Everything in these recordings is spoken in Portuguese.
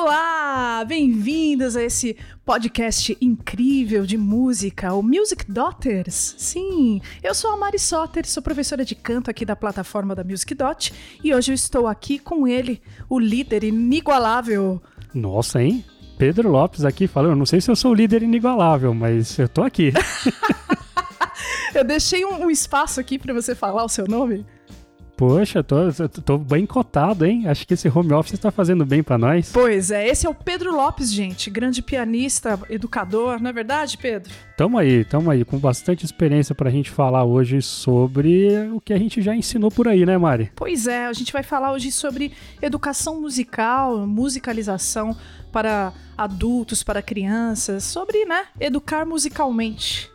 Olá, bem-vindos a esse podcast incrível de música, o Music Daughters. Sim, eu sou a Mari Soter, sou professora de canto aqui da plataforma da Music Dot e hoje eu estou aqui com ele, o líder inigualável. Nossa, hein? Pedro Lopes aqui falando, não sei se eu sou o líder inigualável, mas eu tô aqui. eu deixei um, um espaço aqui para você falar o seu nome. Poxa, tô, tô bem cotado, hein? Acho que esse home office está fazendo bem para nós. Pois é, esse é o Pedro Lopes, gente, grande pianista, educador, não é verdade, Pedro? Tamo aí, tamo aí, com bastante experiência pra gente falar hoje sobre o que a gente já ensinou por aí, né, Mari? Pois é, a gente vai falar hoje sobre educação musical, musicalização para adultos, para crianças, sobre, né, educar musicalmente.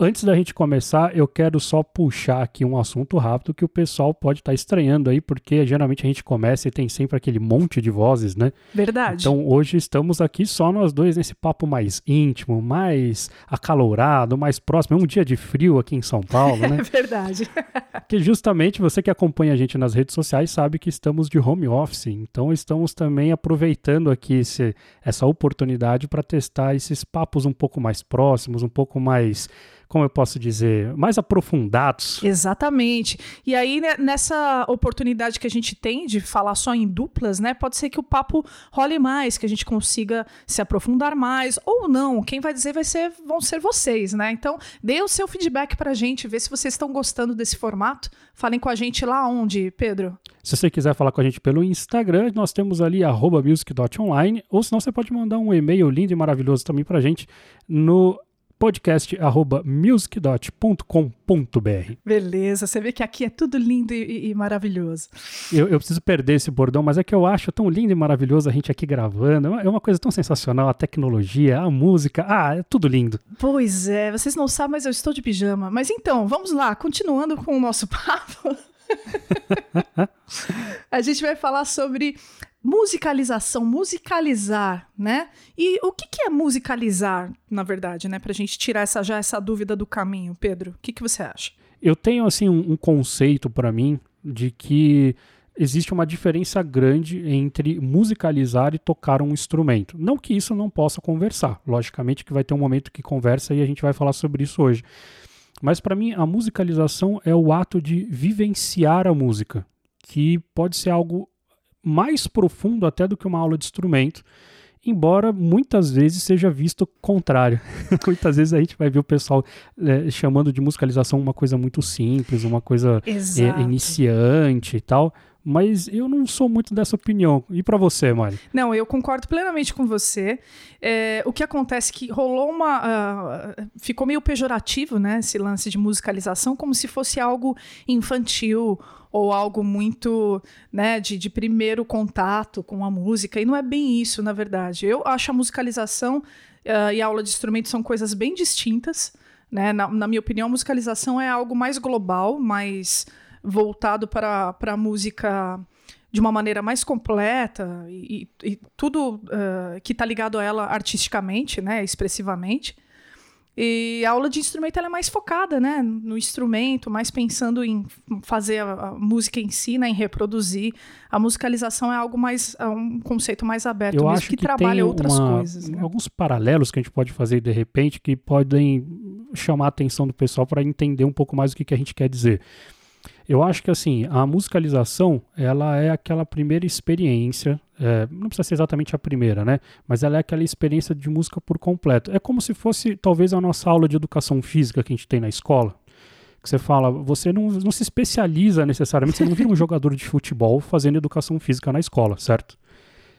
Antes da gente começar, eu quero só puxar aqui um assunto rápido que o pessoal pode estar tá estranhando aí, porque geralmente a gente começa e tem sempre aquele monte de vozes, né? Verdade. Então hoje estamos aqui só nós dois nesse papo mais íntimo, mais acalorado, mais próximo. É um dia de frio aqui em São Paulo, né? É verdade. que justamente você que acompanha a gente nas redes sociais sabe que estamos de home office, então estamos também aproveitando aqui esse, essa oportunidade para testar esses papos um pouco mais próximos, um pouco mais como eu posso dizer, mais aprofundados. Exatamente. E aí, né, nessa oportunidade que a gente tem de falar só em duplas, né? Pode ser que o papo role mais, que a gente consiga se aprofundar mais, ou não. Quem vai dizer vai ser, vão ser vocês, né? Então, dê o seu feedback pra gente, vê se vocês estão gostando desse formato. Falem com a gente lá onde, Pedro? Se você quiser falar com a gente pelo Instagram, nós temos ali music.online, ou senão você pode mandar um e-mail lindo e maravilhoso também pra gente no podcast.music.com.br. Beleza, você vê que aqui é tudo lindo e, e maravilhoso. Eu, eu, preciso perder esse bordão, mas é que eu acho tão lindo e maravilhoso a gente aqui gravando. É uma, é uma coisa tão sensacional, a tecnologia, a música, ah, é tudo lindo. Pois é, vocês não sabem, mas eu estou de pijama. Mas então, vamos lá, continuando com o nosso papo. a gente vai falar sobre musicalização, musicalizar, né? E o que, que é musicalizar, na verdade, né? Pra gente tirar essa, já essa dúvida do caminho, Pedro. O que, que você acha? Eu tenho, assim, um, um conceito para mim de que existe uma diferença grande entre musicalizar e tocar um instrumento. Não que isso não possa conversar. Logicamente que vai ter um momento que conversa e a gente vai falar sobre isso hoje. Mas para mim, a musicalização é o ato de vivenciar a música, que pode ser algo mais profundo até do que uma aula de instrumento, embora muitas vezes seja visto o contrário. muitas vezes a gente vai ver o pessoal é, chamando de musicalização uma coisa muito simples, uma coisa é, iniciante e tal. Mas eu não sou muito dessa opinião. E para você, Mari? Não, eu concordo plenamente com você. É, o que acontece é que rolou uma. Uh, ficou meio pejorativo, né? Esse lance de musicalização, como se fosse algo infantil ou algo muito né, de, de primeiro contato com a música. E não é bem isso, na verdade. Eu acho a musicalização uh, e a aula de instrumentos são coisas bem distintas. Né? Na, na minha opinião, a musicalização é algo mais global, mais voltado para a música de uma maneira mais completa e, e, tudo uh, que está ligado a ela artisticamente, né, expressivamente. E a aula de instrumento é mais focada, né, no instrumento, mais pensando em fazer a, a, música em si, né, em reproduzir. A musicalização é algo mais, é um conceito mais aberto, Eu mesmo, acho que, que trabalha outras uma, coisas. Né? Alguns paralelos que a gente pode fazer de repente que podem chamar a atenção do pessoal para entender um pouco mais o que, que a gente quer dizer. Eu acho que assim, a musicalização, ela é aquela primeira experiência, é, não precisa ser exatamente a primeira, né? Mas ela é aquela experiência de música por completo. É como se fosse talvez a nossa aula de educação física que a gente tem na escola. Que você fala, você não, não se especializa necessariamente, você não vira um jogador de futebol fazendo educação física na escola, certo?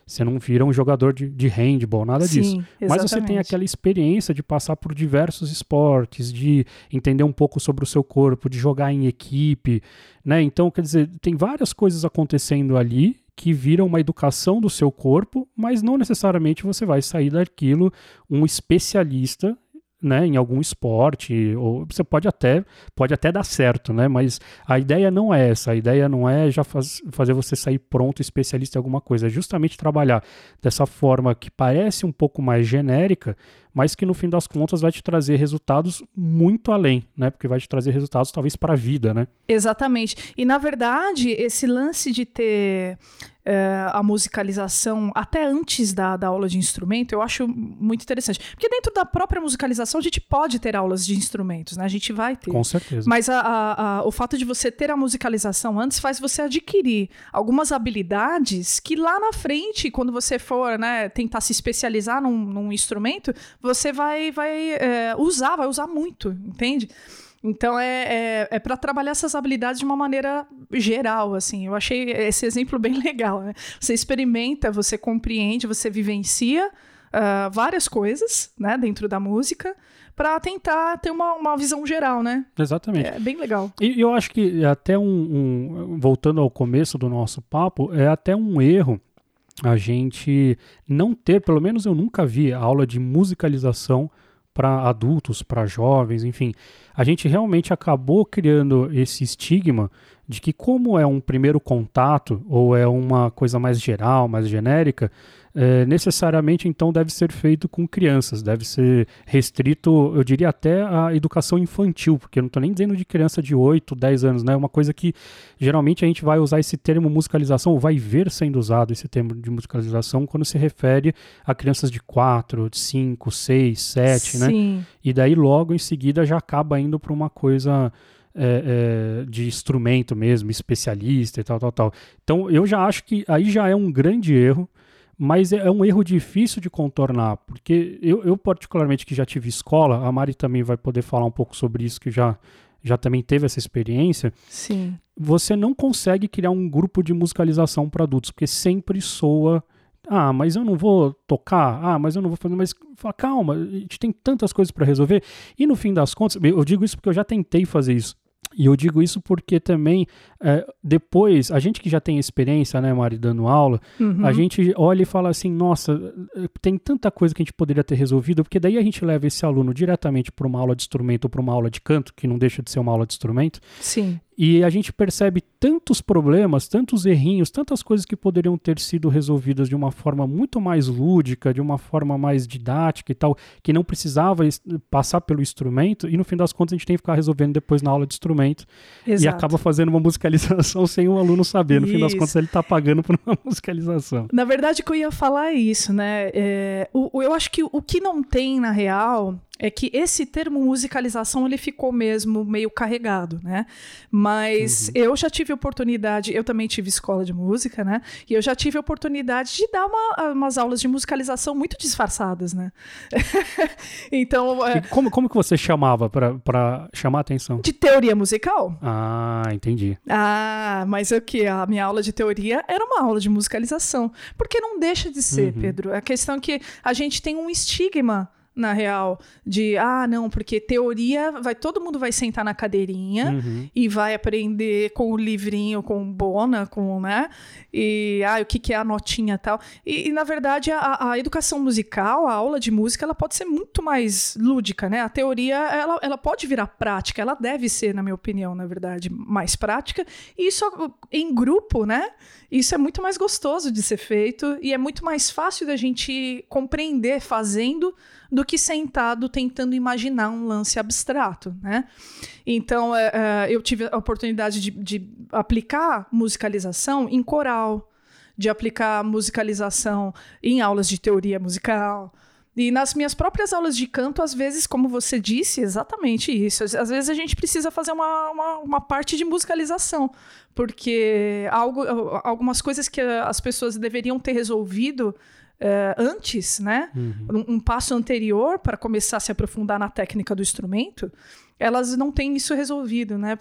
Você não vira um jogador de, de handball, nada Sim, disso. Exatamente. Mas você tem aquela experiência de passar por diversos esportes, de entender um pouco sobre o seu corpo, de jogar em equipe, né? Então, quer dizer, tem várias coisas acontecendo ali que viram uma educação do seu corpo, mas não necessariamente você vai sair daquilo um especialista né, em algum esporte, ou você pode até, pode até dar certo, né, mas a ideia não é essa, a ideia não é já faz, fazer você sair pronto especialista em alguma coisa, é justamente trabalhar dessa forma que parece um pouco mais genérica, mas que no fim das contas vai te trazer resultados muito além, né, porque vai te trazer resultados talvez para a vida, né. Exatamente, e na verdade esse lance de ter é, a musicalização até antes da, da aula de instrumento, eu acho muito interessante. Porque dentro da própria musicalização a gente pode ter aulas de instrumentos, né? A gente vai ter. Com certeza. Mas a, a, a, o fato de você ter a musicalização antes faz você adquirir algumas habilidades que lá na frente, quando você for né, tentar se especializar num, num instrumento, você vai, vai é, usar, vai usar muito, entende? Então é, é, é para trabalhar essas habilidades de uma maneira geral, assim. Eu achei esse exemplo bem legal, né? Você experimenta, você compreende, você vivencia uh, várias coisas, né, dentro da música para tentar ter uma, uma visão geral, né? Exatamente. É bem legal. E eu acho que até um, um, voltando ao começo do nosso papo, é até um erro a gente não ter, pelo menos eu nunca vi aula de musicalização para adultos, para jovens, enfim. A gente realmente acabou criando esse estigma de que, como é um primeiro contato ou é uma coisa mais geral, mais genérica, é, necessariamente então deve ser feito com crianças, deve ser restrito, eu diria até a educação infantil, porque eu não estou nem dizendo de criança de 8, 10 anos, né? É uma coisa que geralmente a gente vai usar esse termo musicalização, ou vai ver sendo usado esse termo de musicalização quando se refere a crianças de 4, 5, 6, 7, Sim. né? E daí logo em seguida já acaba indo para uma coisa. É, é, de instrumento mesmo, especialista e tal, tal, tal. Então eu já acho que aí já é um grande erro mas é, é um erro difícil de contornar, porque eu, eu, particularmente que já tive escola, a Mari também vai poder falar um pouco sobre isso, que já, já também teve essa experiência. Sim. Você não consegue criar um grupo de musicalização para adultos, porque sempre soa ah, mas eu não vou tocar. Ah, mas eu não vou fazer. Mas fala, calma, a gente tem tantas coisas para resolver. E no fim das contas, eu digo isso porque eu já tentei fazer isso. E eu digo isso porque também, é, depois, a gente que já tem experiência, né, Mari, dando aula, uhum. a gente olha e fala assim: nossa, tem tanta coisa que a gente poderia ter resolvido, porque daí a gente leva esse aluno diretamente para uma aula de instrumento ou para uma aula de canto, que não deixa de ser uma aula de instrumento. Sim. E a gente percebe tantos problemas, tantos errinhos, tantas coisas que poderiam ter sido resolvidas de uma forma muito mais lúdica, de uma forma mais didática e tal, que não precisava passar pelo instrumento, e no fim das contas a gente tem que ficar resolvendo depois na aula de instrumento. Exato. E acaba fazendo uma musicalização sem o aluno saber. No isso. fim das contas, ele está pagando por uma musicalização. Na verdade, o que eu ia falar é isso, né? É, o, eu acho que o que não tem, na real, é que esse termo musicalização ele ficou mesmo meio carregado, né? Mas uhum. eu já tive oportunidade, eu também tive escola de música, né? E eu já tive oportunidade de dar uma, umas aulas de musicalização muito disfarçadas, né? então. É... como, como que você chamava para chamar a atenção? De teoria musical. Ah, entendi. Ah, mas o que? A minha aula de teoria era uma aula de musicalização. Porque não deixa de ser, uhum. Pedro. A questão é que a gente tem um estigma na real, de ah, não, porque teoria vai todo mundo vai sentar na cadeirinha uhum. e vai aprender com o livrinho, com o Bona, com, né? E ah, o que, que é a notinha tal. E, e na verdade, a, a, educação musical, a aula de música, ela pode ser muito mais lúdica, né? A teoria, ela, ela pode virar prática, ela deve ser, na minha opinião, na verdade, mais prática. E isso em grupo, né? Isso é muito mais gostoso de ser feito e é muito mais fácil da gente compreender fazendo do que sentado tentando imaginar um lance abstrato, né? Então, é, é, eu tive a oportunidade de, de aplicar musicalização em coral, de aplicar musicalização em aulas de teoria musical, e nas minhas próprias aulas de canto, às vezes, como você disse, exatamente isso. Às vezes a gente precisa fazer uma, uma, uma parte de musicalização, porque algo, algumas coisas que as pessoas deveriam ter resolvido uh, antes, né? Uhum. Um, um, passo anterior para começar a se aprofundar na técnica do instrumento, elas não têm isso resolvido, né?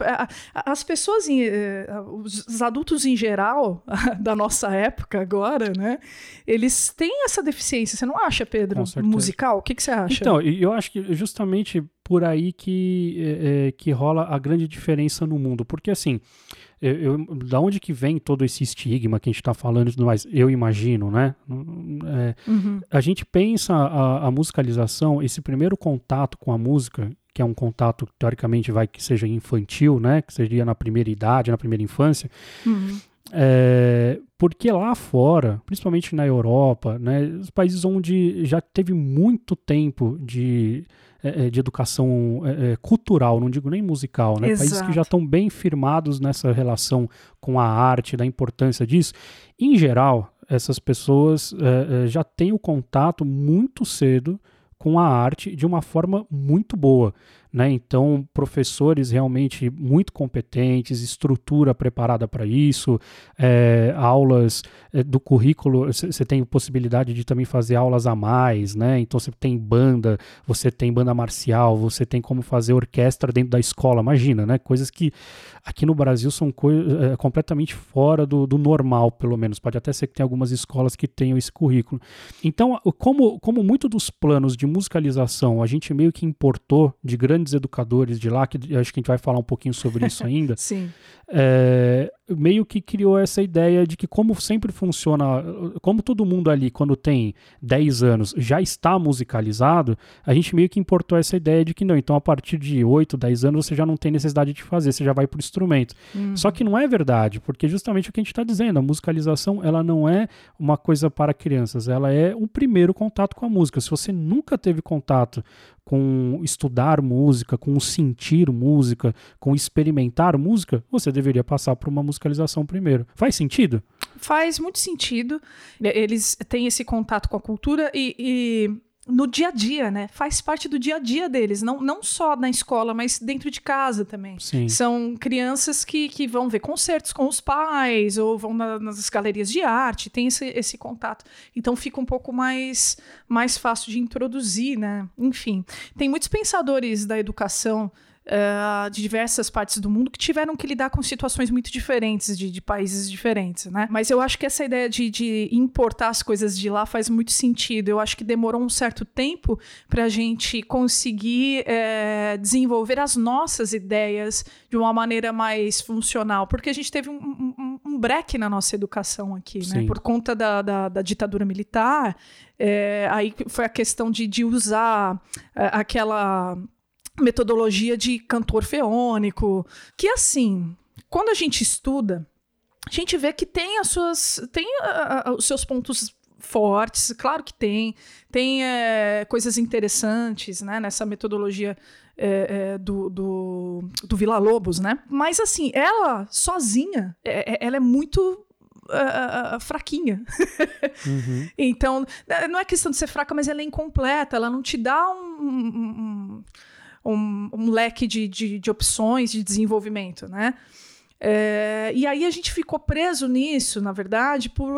As pessoas, eh, os adultos em geral da nossa época agora, né? Eles têm essa deficiência. Você não acha, Pedro? Musical? O que, que você acha? Então, eu acho que justamente por aí que, é, que rola a grande diferença no mundo, porque assim eu, eu, da onde que vem todo esse estigma que a gente está falando e tudo mais? Eu imagino, né? É, uhum. A gente pensa a, a, musicalização, esse primeiro contato com a música, que é um contato teoricamente vai que seja infantil, né? Que seria na primeira idade, na primeira infância. Uhum. É, porque lá fora, principalmente na Europa, né, os países onde já teve muito tempo de, é, é de educação é, cultural, não digo nem musical, né, países que já estão bem firmados nessa relação com a arte, da importância disso, em geral, essas pessoas é já têm o contato muito cedo com a arte de uma forma muito boa. Né? Então, professores realmente muito competentes, estrutura preparada para isso, é, aulas é, do currículo, você tem possibilidade de também fazer aulas a mais, né? Então, você tem banda, você tem banda marcial, você tem como fazer orquestra dentro da escola, imagina, né? Coisas que aqui no Brasil são coisas é, completamente fora do, do normal, pelo menos. Pode até ser que tem algumas escolas que tenham esse currículo. Então, como, como muito dos planos de musicalização a gente meio que importou de grandes grandes educadores de lá, que acho que a gente vai falar um pouquinho sobre isso ainda. Sim. É, meio que criou essa ideia de que como sempre funciona, como todo mundo ali quando tem 10 anos já está musicalizado, a gente meio que importou essa ideia de que não, então a partir de 8, 10 anos você já não tem necessidade de fazer, você já vai para o instrumento. Uhum. Só que não é verdade, porque justamente o que a gente está dizendo, a musicalização ela não é uma coisa para crianças, ela é um primeiro contato com a música. Se você nunca teve contato com estudar música, com sentir música, com experimentar música, você deveria passar por uma musicalização primeiro. Faz sentido? Faz muito sentido. Eles têm esse contato com a cultura e, e no dia a dia, né? Faz parte do dia a dia deles, não, não só na escola, mas dentro de casa também. Sim. São crianças que, que vão ver concertos com os pais ou vão na, nas galerias de arte, tem esse, esse contato. Então fica um pouco mais, mais fácil de introduzir, né? Enfim, tem muitos pensadores da educação uh, de diversas partes do mundo que tiveram que lidar com situações muito diferentes, de, de países diferentes, né? Mas eu acho que essa ideia de, de, importar as coisas de lá faz muito sentido. Eu acho que demorou um certo tempo para a gente conseguir é, desenvolver as nossas ideias de uma maneira mais funcional, porque a gente teve um, um, um breque na nossa educação aqui, né? Sim. né? Por conta da, da, da ditadura militar. É, aí foi a questão de, de usar é, aquela metodologia de cantor feônico, que assim, quando a gente estuda, a gente vê que tem as suas tem uh, uh, os seus pontos fortes, claro que tem, tem é, coisas interessantes, né, nessa metodologia é, é, do, do, do Vila Lobos, né? Mas assim, ela sozinha, ela é muito Uh, uh, fraquinha. uhum. Então, não é questão de ser fraca, mas ela é incompleta. Ela não te dá um, um, um, um leque de, de, de, opções de desenvolvimento, né? É, e aí a gente ficou preso nisso, na verdade, por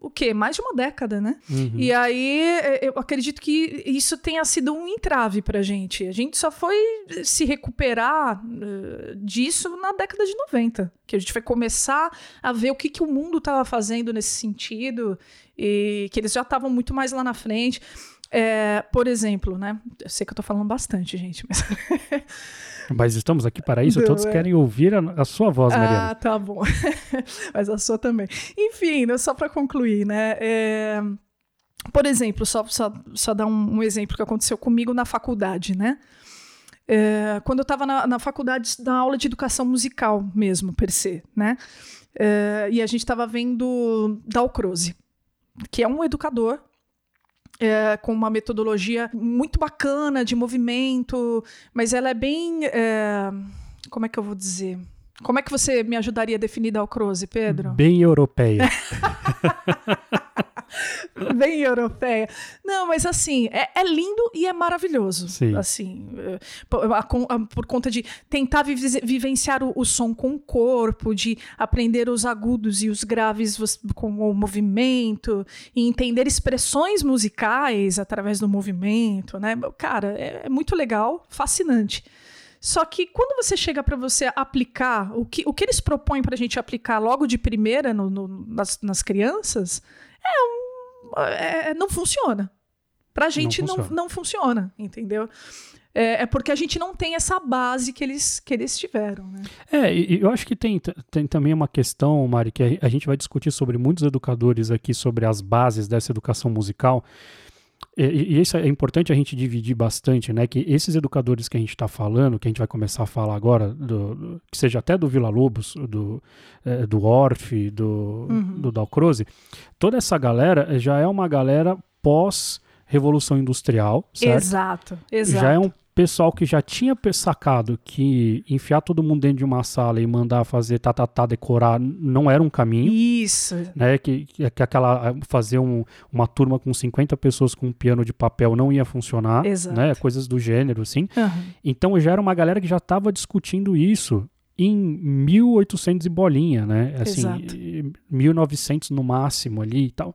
o quê? Mais de uma década, né? Uhum. E aí é, eu acredito que isso tenha sido um entrave para a gente. A gente só foi se recuperar uh, disso na década de 90, que a gente foi começar a ver o que, que o mundo estava fazendo nesse sentido e que eles já estavam muito mais lá na frente. É, por exemplo, né? Eu sei que eu tô falando bastante, gente, mas. mas estamos aqui para isso, Não, todos é... querem ouvir a, a, sua voz, Mariana. Ah, tá bom. mas a sua também. Enfim, né, só para concluir, né? É... Por exemplo, só, só, só dar um, um, exemplo que aconteceu comigo na faculdade, né? É, quando eu estava na, na, faculdade, na aula de educação musical mesmo, per se, né? É, e a gente estava vendo Dalcroze, que é um educador é, com uma metodologia muito bacana de movimento, mas ela é bem. É, como é que eu vou dizer? Como é que você me ajudaria a definir Dalcroze, Pedro? Bem europeia. bem europeia. Não, mas assim, é, é, lindo e é maravilhoso. Sim. Assim, é, por, a, por conta de tentar vivenciar o, o, som com o corpo, de aprender os agudos e os graves com o movimento, e entender expressões musicais através do movimento, né? Cara, é, é muito legal, fascinante. Só que quando você chega para você aplicar o que, o que eles propõem para a gente aplicar logo de primeira no, no, nas, nas crianças, é um é, não funciona. Pra gente não funciona, não, não funciona entendeu? É, é, porque a gente não tem essa base que eles, que eles tiveram. Né? É, e eu acho que tem, tem também uma questão, Mari, que a, a gente vai discutir sobre muitos educadores aqui, sobre as bases dessa educação musical. E, e, isso é importante a gente dividir bastante, né? Que esses educadores que a gente está falando, que a gente vai começar a falar agora, do, do, que seja até do Vila Lobos, do, é, do Orff, do, uhum. do Dalcroze, toda essa galera já é uma galera pós Revolução Industrial, certo? Exato, exato. Já é um pessoal que já tinha sacado que enfiar todo mundo dentro de uma sala e mandar fazer tatatá tá, tá, decorar não era um caminho. Isso. Né, que, que aquela fazer um, uma turma com 50 pessoas com um piano de papel não ia funcionar, Exato. né, coisas do gênero assim. Uhum. Então já era uma galera que já estava discutindo isso em 1800 e bolinha, né? Assim, Exato. 1900 no máximo ali e tal.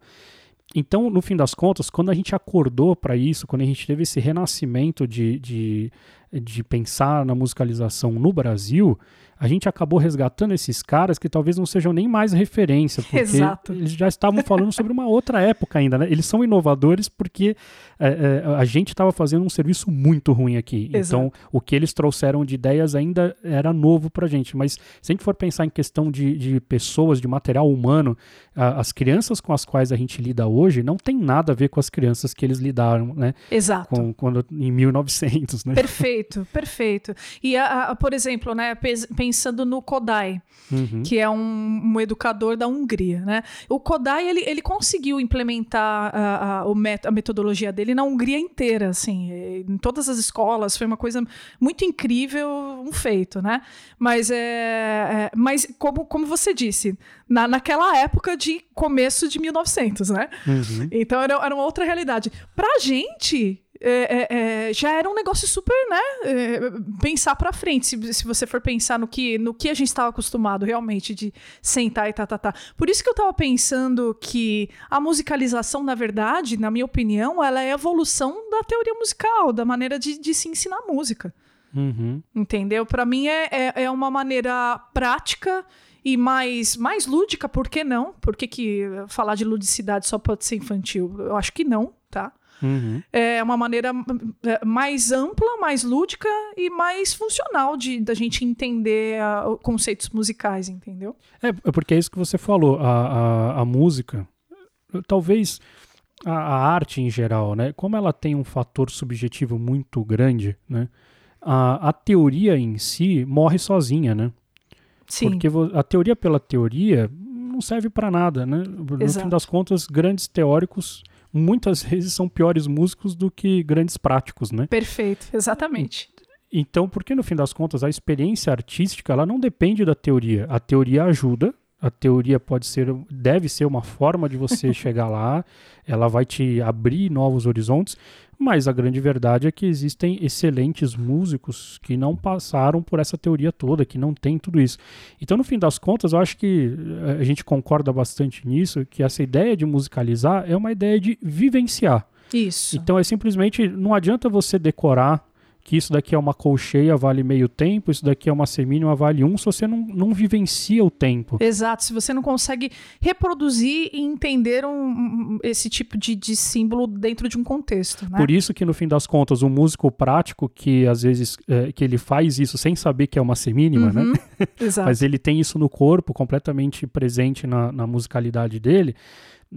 Então, no fim das contas, quando a gente acordou para isso, quando a gente teve esse renascimento de, de, de pensar na musicalização no Brasil, a gente acabou resgatando esses caras que talvez não sejam nem mais referência, porque Exato. eles já estavam falando sobre uma outra época ainda, né? Eles são inovadores porque é, é, a gente estava fazendo um serviço muito ruim aqui. Exato. Então, o que eles trouxeram de ideias ainda era novo para a gente. Mas se a gente for pensar em questão de, de pessoas, de material humano, a, as crianças com as quais a gente lida hoje não tem nada a ver com as crianças que eles lidaram, né? Exato. Com, quando, em 1900, né? Perfeito, perfeito. E, a, a, por exemplo, né, pensando no Kodai, uhum. que é um, um, educador da Hungria, né? O Kodai, ele, ele conseguiu implementar a, a, a metodologia dele na Hungria inteira, assim, em todas as escolas, foi uma coisa muito incrível, um feito, né? Mas, é, é mas como, como você disse, na, naquela época de começo de 1900, né? Uhum. Então era, era uma outra realidade. Pra gente, é, é, é, já era um negócio super, né? É, pensar para frente, se, se você for pensar no que, no que a gente estava acostumado realmente de sentar e tá, tá, tá. Por isso que eu estava pensando que a musicalização, na verdade, na minha opinião, ela é a evolução da teoria musical, da maneira de, de se ensinar música. Uhum. Entendeu? Para mim é, é, é uma maneira prática e mais, mais lúdica, por que não? Por que, que falar de ludicidade só pode ser infantil? Eu acho que não, tá? Uhum. É uma maneira é, mais ampla, mais lúdica e mais funcional de da gente entender a, conceitos musicais, entendeu? É, é, porque é isso que você falou. A, a, a música, talvez a, a, arte em geral, né? Como ela tem um fator subjetivo muito grande, né? A, a teoria em si morre sozinha, né? Sim. Porque a teoria pela teoria não serve para nada, né? No Exato. fim das contas, grandes teóricos muitas vezes são piores músicos do que grandes práticos, né? Perfeito, exatamente. Então, porque no fim das contas a experiência artística ela não depende da teoria. A teoria ajuda, a teoria pode ser, deve ser uma forma de você chegar lá, ela vai te abrir novos horizontes, mas a grande verdade é que existem excelentes músicos que não passaram por essa teoria toda, que não tem tudo isso. Então, no fim das contas, eu acho que eh, a gente concorda bastante nisso, que essa ideia de musicalizar é uma ideia de vivenciar. Isso. Então é simplesmente não adianta você decorar que isso daqui é uma colcheia, vale meio tempo, isso daqui é uma semínima, vale um, se você não, não vivencia o tempo. Exato, se você não consegue reproduzir e entender um, esse tipo de, de símbolo dentro de um contexto. Né? Por isso que, no fim das contas, o músico prático, que às vezes é, que ele faz isso sem saber que é uma semínima, né? uhum, né? Mas ele tem isso no corpo, completamente presente na, na musicalidade dele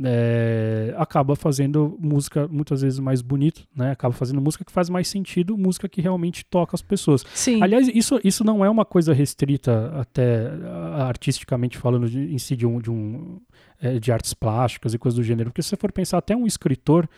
é, acaba fazendo música muitas vezes mais bonita, né? Acaba fazendo música que faz mais sentido, música que realmente toca as pessoas. Sim. Aliás, isso, isso não é uma coisa restrita até artisticamente falando de, em si de um, de, um, é, de artes plásticas e coisas do gênero, porque se você for pensar até um escritor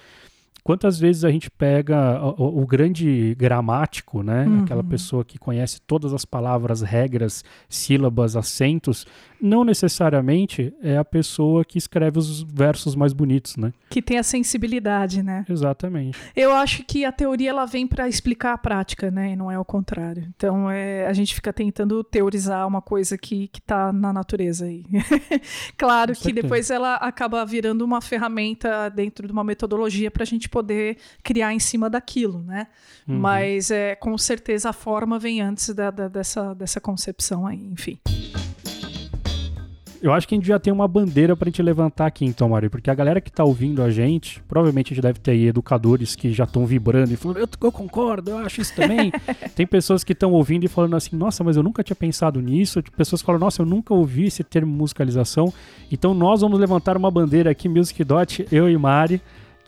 quantas vezes a gente pega o, o grande gramático, né? Uhum. Aquela pessoa que conhece todas as palavras, regras, sílabas, acentos, não necessariamente é a pessoa que escreve os versos mais bonitos, né? Que tem a sensibilidade, né? Exatamente. Eu acho que a teoria ela vem para explicar a prática, né? E não é o contrário. Então é, a gente fica tentando teorizar uma coisa que, que tá na natureza aí. claro que depois ela acaba virando uma ferramenta dentro de uma metodologia para a gente poder criar em cima daquilo, né? Uhum. Mas é, com certeza a forma vem antes da, da, dessa, dessa concepção aí, enfim. Eu acho que a gente já tem uma bandeira pra gente levantar aqui, então, Mário, porque a galera que tá ouvindo a gente, provavelmente a gente deve ter aí educadores que já estão vibrando e falando, eu, eu, concordo, eu acho isso também. tem pessoas que estão ouvindo e falando assim, nossa, mas eu nunca tinha pensado nisso. Pessoas que falam, nossa, eu nunca ouvi esse termo musicalização. Então nós vamos levantar uma bandeira aqui, Music Dot, eu e Mari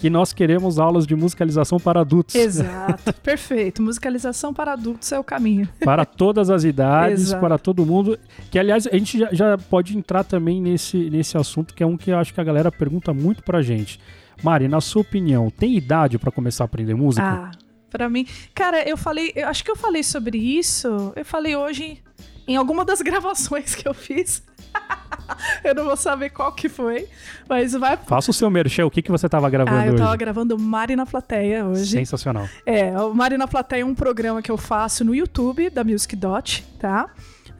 que nós queremos aulas de musicalização para adultos. Exato, perfeito. Musicalização para adultos é o caminho. Para todas as idades, Exato. para todo mundo. Que, aliás, a gente já, já pode entrar também nesse, nesse assunto, que é um que eu acho que a galera pergunta muito pra gente. Mari, na sua opinião, tem idade pra começar a aprender música? Ah, pra mim. Cara, eu falei. Eu acho que eu falei sobre isso. Eu falei hoje em alguma das gravações que eu fiz. eu não vou saber qual que foi, mas vai. Faça o seu merchan, o que, que você estava gravando Ah, eu hoje? tava gravando Mari na Plateia hoje. Sensacional. É, o Mari na Plateia é um programa que eu faço no YouTube da Music Dot, tá?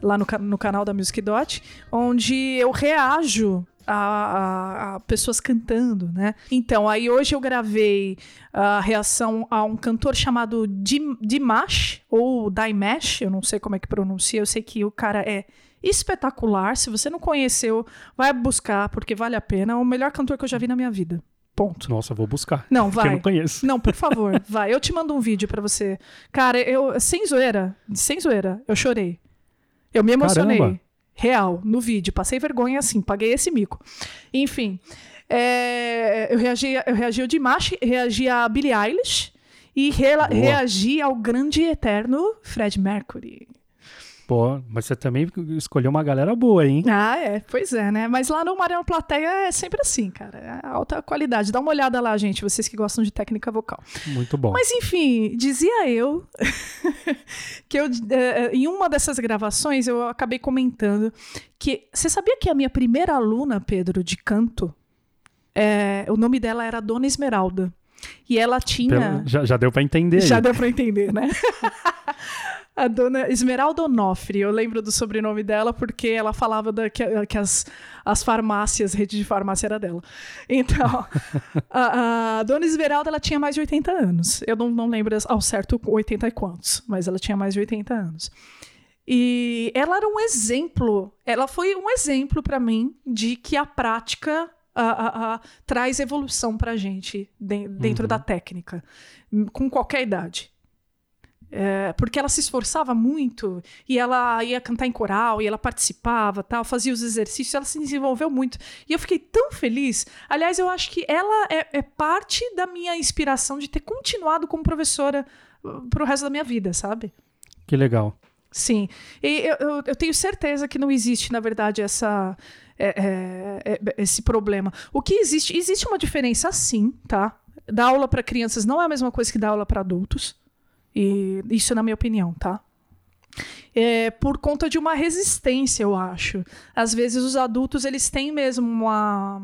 Lá no, no canal da Music Dot, onde eu reajo a, a- a pessoas cantando, né? Então, aí hoje eu gravei a reação a um cantor chamado Dim- Dimash, ou Dimash, eu não sei como é que pronuncia, eu sei que o cara é espetacular. Se você não conheceu, vai buscar, porque vale a pena. É o melhor cantor que eu já vi na minha vida. Ponto. Nossa, vou buscar. Não, Porque eu vai. não conheço. Não, por favor, vai. Eu te mando um vídeo pra você. Cara, eu sem zoeira, sem zoeira, eu chorei. Eu me emocionei. Caramba. Real, no vídeo. Passei vergonha assim, paguei esse mico. Enfim, é, eu, reagi, eu reagi ao Dimash, reagi a Billie Eilish e reagi ao grande e eterno Fred Mercury. Pô, mas você também escolheu uma galera boa, hein? Ah, é, pois é, né? Mas lá no Mariano Plateia é sempre assim, cara. É alta qualidade. Dá uma olhada lá, gente, vocês que gostam de técnica vocal. Muito bom. Mas enfim, dizia eu que eu, eh, em uma dessas gravações eu acabei comentando que você sabia que a minha primeira aluna, Pedro, de canto, eh, o nome dela era Dona Esmeralda. E ela tinha. Já, já deu pra entender Já deu pra entender, né? A dona Esmeralda Onofre, eu lembro do sobrenome dela porque ela falava da, que, que as, as farmácias, rede de farmácia era dela. Então, a, a dona Esmeralda ela tinha mais de 80 anos. Eu não, não lembro ao certo 80 e quantos, mas ela tinha mais de 80 anos. E ela era um exemplo, ela foi um exemplo para mim de que a prática a- a- a- traz evolução pra gente de- dentro Uhum. da técnica, com qualquer idade. É, porque ela se esforçava muito e ela ia cantar em coral e ela participava, tal, fazia os exercícios, ela se desenvolveu muito. E eu fiquei tão feliz. Aliás, eu acho que ela é, é parte da minha inspiração de ter continuado como professora uh, pro resto da minha vida, sabe? Que legal. Sim. E eu, eu- eu tenho certeza que não existe, na verdade, essa, é, é, é, esse problema. O que existe? Existe uma diferença, sim, tá? Dar aula para crianças não é a mesma coisa que dar aula para adultos. E isso na minha opinião, tá? É por conta de uma resistência, eu acho. Às vezes os adultos eles têm mesmo uma,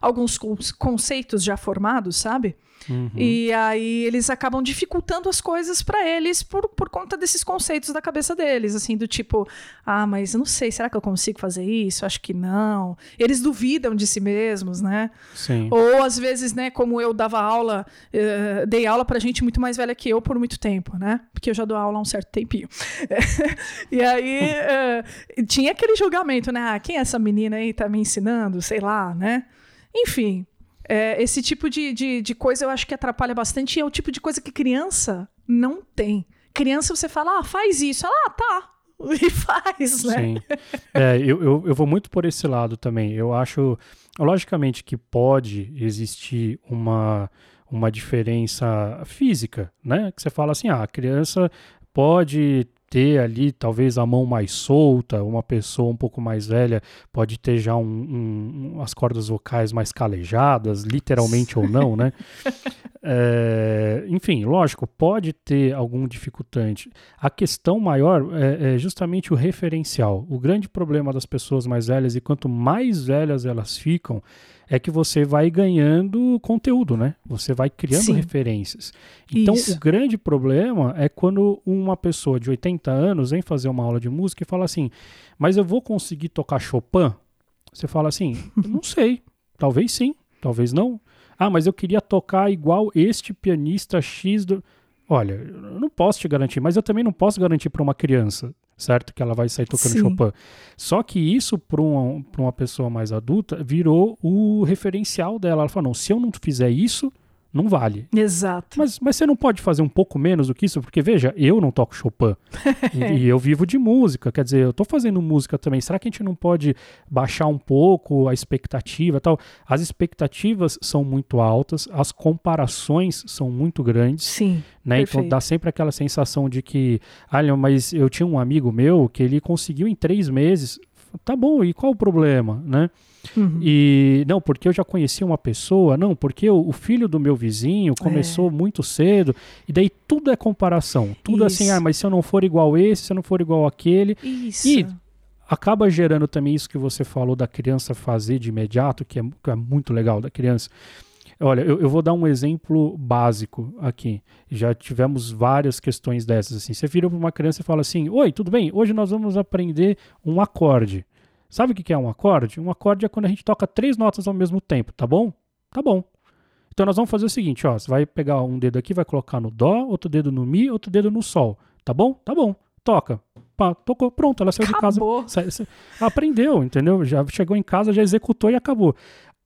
alguns con- conceitos já formados, sabe? Uhum. E aí eles acabam dificultando as coisas pra eles por, por conta desses conceitos da cabeça deles, assim, do tipo, ah, mas eu não sei, será que eu consigo fazer isso? Acho que não. Eles duvidam de si mesmos, né? Sim. Ou às vezes, né, como eu dava aula, eh, dei aula pra gente muito mais velha que eu por muito tempo, né? Porque eu já dou aula há um certo tempinho. e aí eh, tinha aquele julgamento, né? Ah, quem é essa menina aí tá me ensinando? Sei lá, né? Enfim, é, esse tipo de, de, de coisa eu acho que atrapalha bastante e é o tipo de coisa que criança não tem. Criança você fala, ah, faz isso. Ela, ah, tá. E faz, né? Sim. É, eu, eu, eu vou muito por esse lado também. Eu acho, logicamente, que pode existir uma, uma diferença física, né? Que você fala assim, ah, a criança pode ter ali talvez a mão mais solta, uma pessoa um pouco mais velha pode ter já um, um- as cordas vocais mais calejadas, literalmente ou não, né? É, enfim, lógico, pode ter algum dificultante. A questão maior é, é justamente o referencial. O grande problema das pessoas mais velhas, e quanto mais velhas elas ficam, é que você vai ganhando conteúdo, né? Você vai criando Sim. referências. Então, Isso. o grande problema é quando uma pessoa de 80 anos vem fazer uma aula de música e fala assim: Mas eu vou conseguir tocar Chopin? Você fala assim: Não sei. Talvez sim, talvez não. Ah, mas eu queria tocar igual este pianista X do. Olha, eu não posso te garantir, mas eu também não posso garantir para uma criança, certo? Que ela vai sair tocando Sim. Chopin. Só que isso, para uma, pra uma pessoa mais adulta, virou o referencial dela. Ela falou: não, se eu não fizer isso, Não vale. Exato. Mas, mas você não pode fazer um pouco menos do que isso? Porque, veja, eu não toco Chopin. e, e, eu vivo de música. Quer dizer, eu tô fazendo música também. Será que a gente não pode baixar um pouco a expectativa tal? As expectativas são muito altas, as comparações são muito grandes. Sim. Né? Então dá sempre aquela sensação de que, olha, mas eu tinha um amigo meu que ele conseguiu em três meses. Tá bom, e qual o problema, né? Uhum. E não, porque eu já conhecia uma pessoa, não, porque o, o filho do meu vizinho começou é. muito cedo, e daí tudo é comparação. Tudo Isso. assim, ah, mas se eu não for igual esse, se eu não for igual aquele. Isso. E acaba gerando também isso que você falou da criança fazer de imediato, que é, que é muito legal da criança. Olha, eu, eu, vou dar um exemplo básico aqui. Já tivemos várias questões dessas. Assim. Você vira para uma criança e fala assim: Oi, tudo bem? Hoje nós vamos aprender um acorde. Sabe o que é um acorde? Um acorde é quando a gente toca três notas ao mesmo tempo, tá bom? Tá bom. Então nós vamos fazer o seguinte, ó, você vai pegar um dedo aqui, vai colocar no dó, outro dedo no mi, outro dedo no sol, tá bom? Tá bom. Toca. Pá, tocou, pronto, ela saiu acabou. de casa. aprendeu, entendeu? Já chegou em casa, já executou e acabou.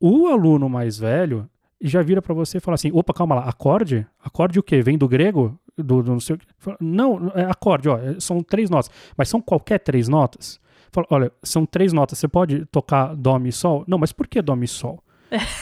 O aluno mais velho já vira para você e fala assim: opa, calma lá, acorde? Acorde o quê? Vem do grego? Do, do não, sei, não, é acorde, ó, são três notas. Mas são qualquer três notas? Fala, olha, são três notas, você pode tocar Dó, Mi, Sol? Não, mas por que Dó, Mi, Sol?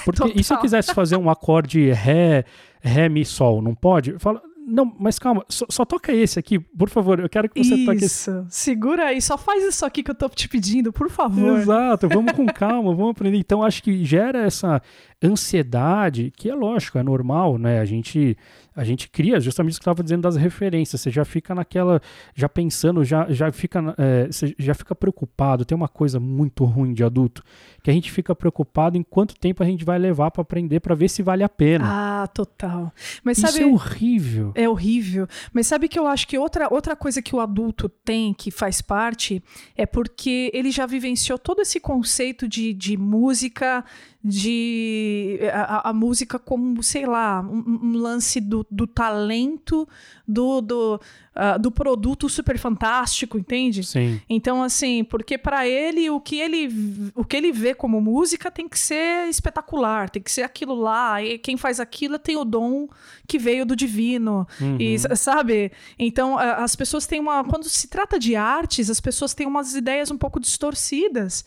Porque e se eu quisesse fazer um acorde Ré, Ré, Mi, Sol, não pode? Fala, não, mas calma, só, só, toca esse aqui, por favor. Eu quero que você isso. toque esse. Segura aí, só faz isso aqui que eu tô te pedindo, por favor. Exato, vamos com calma, vamos aprender. Então, acho que gera essa ansiedade, que é lógico, é normal, né? A gente a gente cria justamente o que estava dizendo das referências. Você já fica naquela, já pensando, já, já fica, é, você já fica preocupado. Tem uma coisa muito ruim de adulto que a gente fica preocupado em quanto tempo a gente vai levar para aprender para ver se vale a pena. Ah, total. Mas Isso sabe, é horrível. É horrível. Mas sabe que eu acho que outra, outra coisa que o adulto tem que faz parte é porque ele já vivenciou todo esse conceito de, de música de a, a, música como, sei lá, um, um lance do, do talento, do, do, uh, do produto super fantástico, entende? Sim. Então, assim, porque para ele o que ele o que ele vê como música tem que ser espetacular, tem que ser aquilo lá, e quem faz aquilo tem o dom que veio do divino, uhum. e sabe? Então, as pessoas têm uma quando se trata de artes, as pessoas têm umas ideias um pouco distorcidas.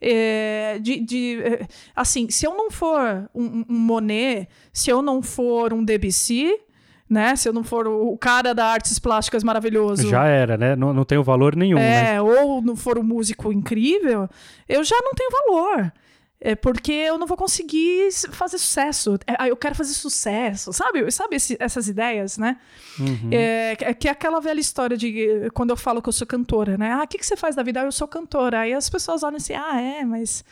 É, de, de, é, assim, se eu não for um, um, Monet, se eu não for um Debussy, né? Se eu não for o cara da artes plásticas maravilhoso. Já era, né? Não, não tenho valor nenhum. É, né? ou não for um músico incrível, eu já não tenho valor. É porque eu não vou conseguir fazer sucesso. É, eu quero fazer sucesso, sabe? Sabe esse, essas ideias, né? Uhum. É, que é aquela velha história de quando eu falo que eu sou cantora, né? Ah, o que, que você faz da vida? Ah, eu sou cantora. Aí as pessoas olham assim, ah, é, mas.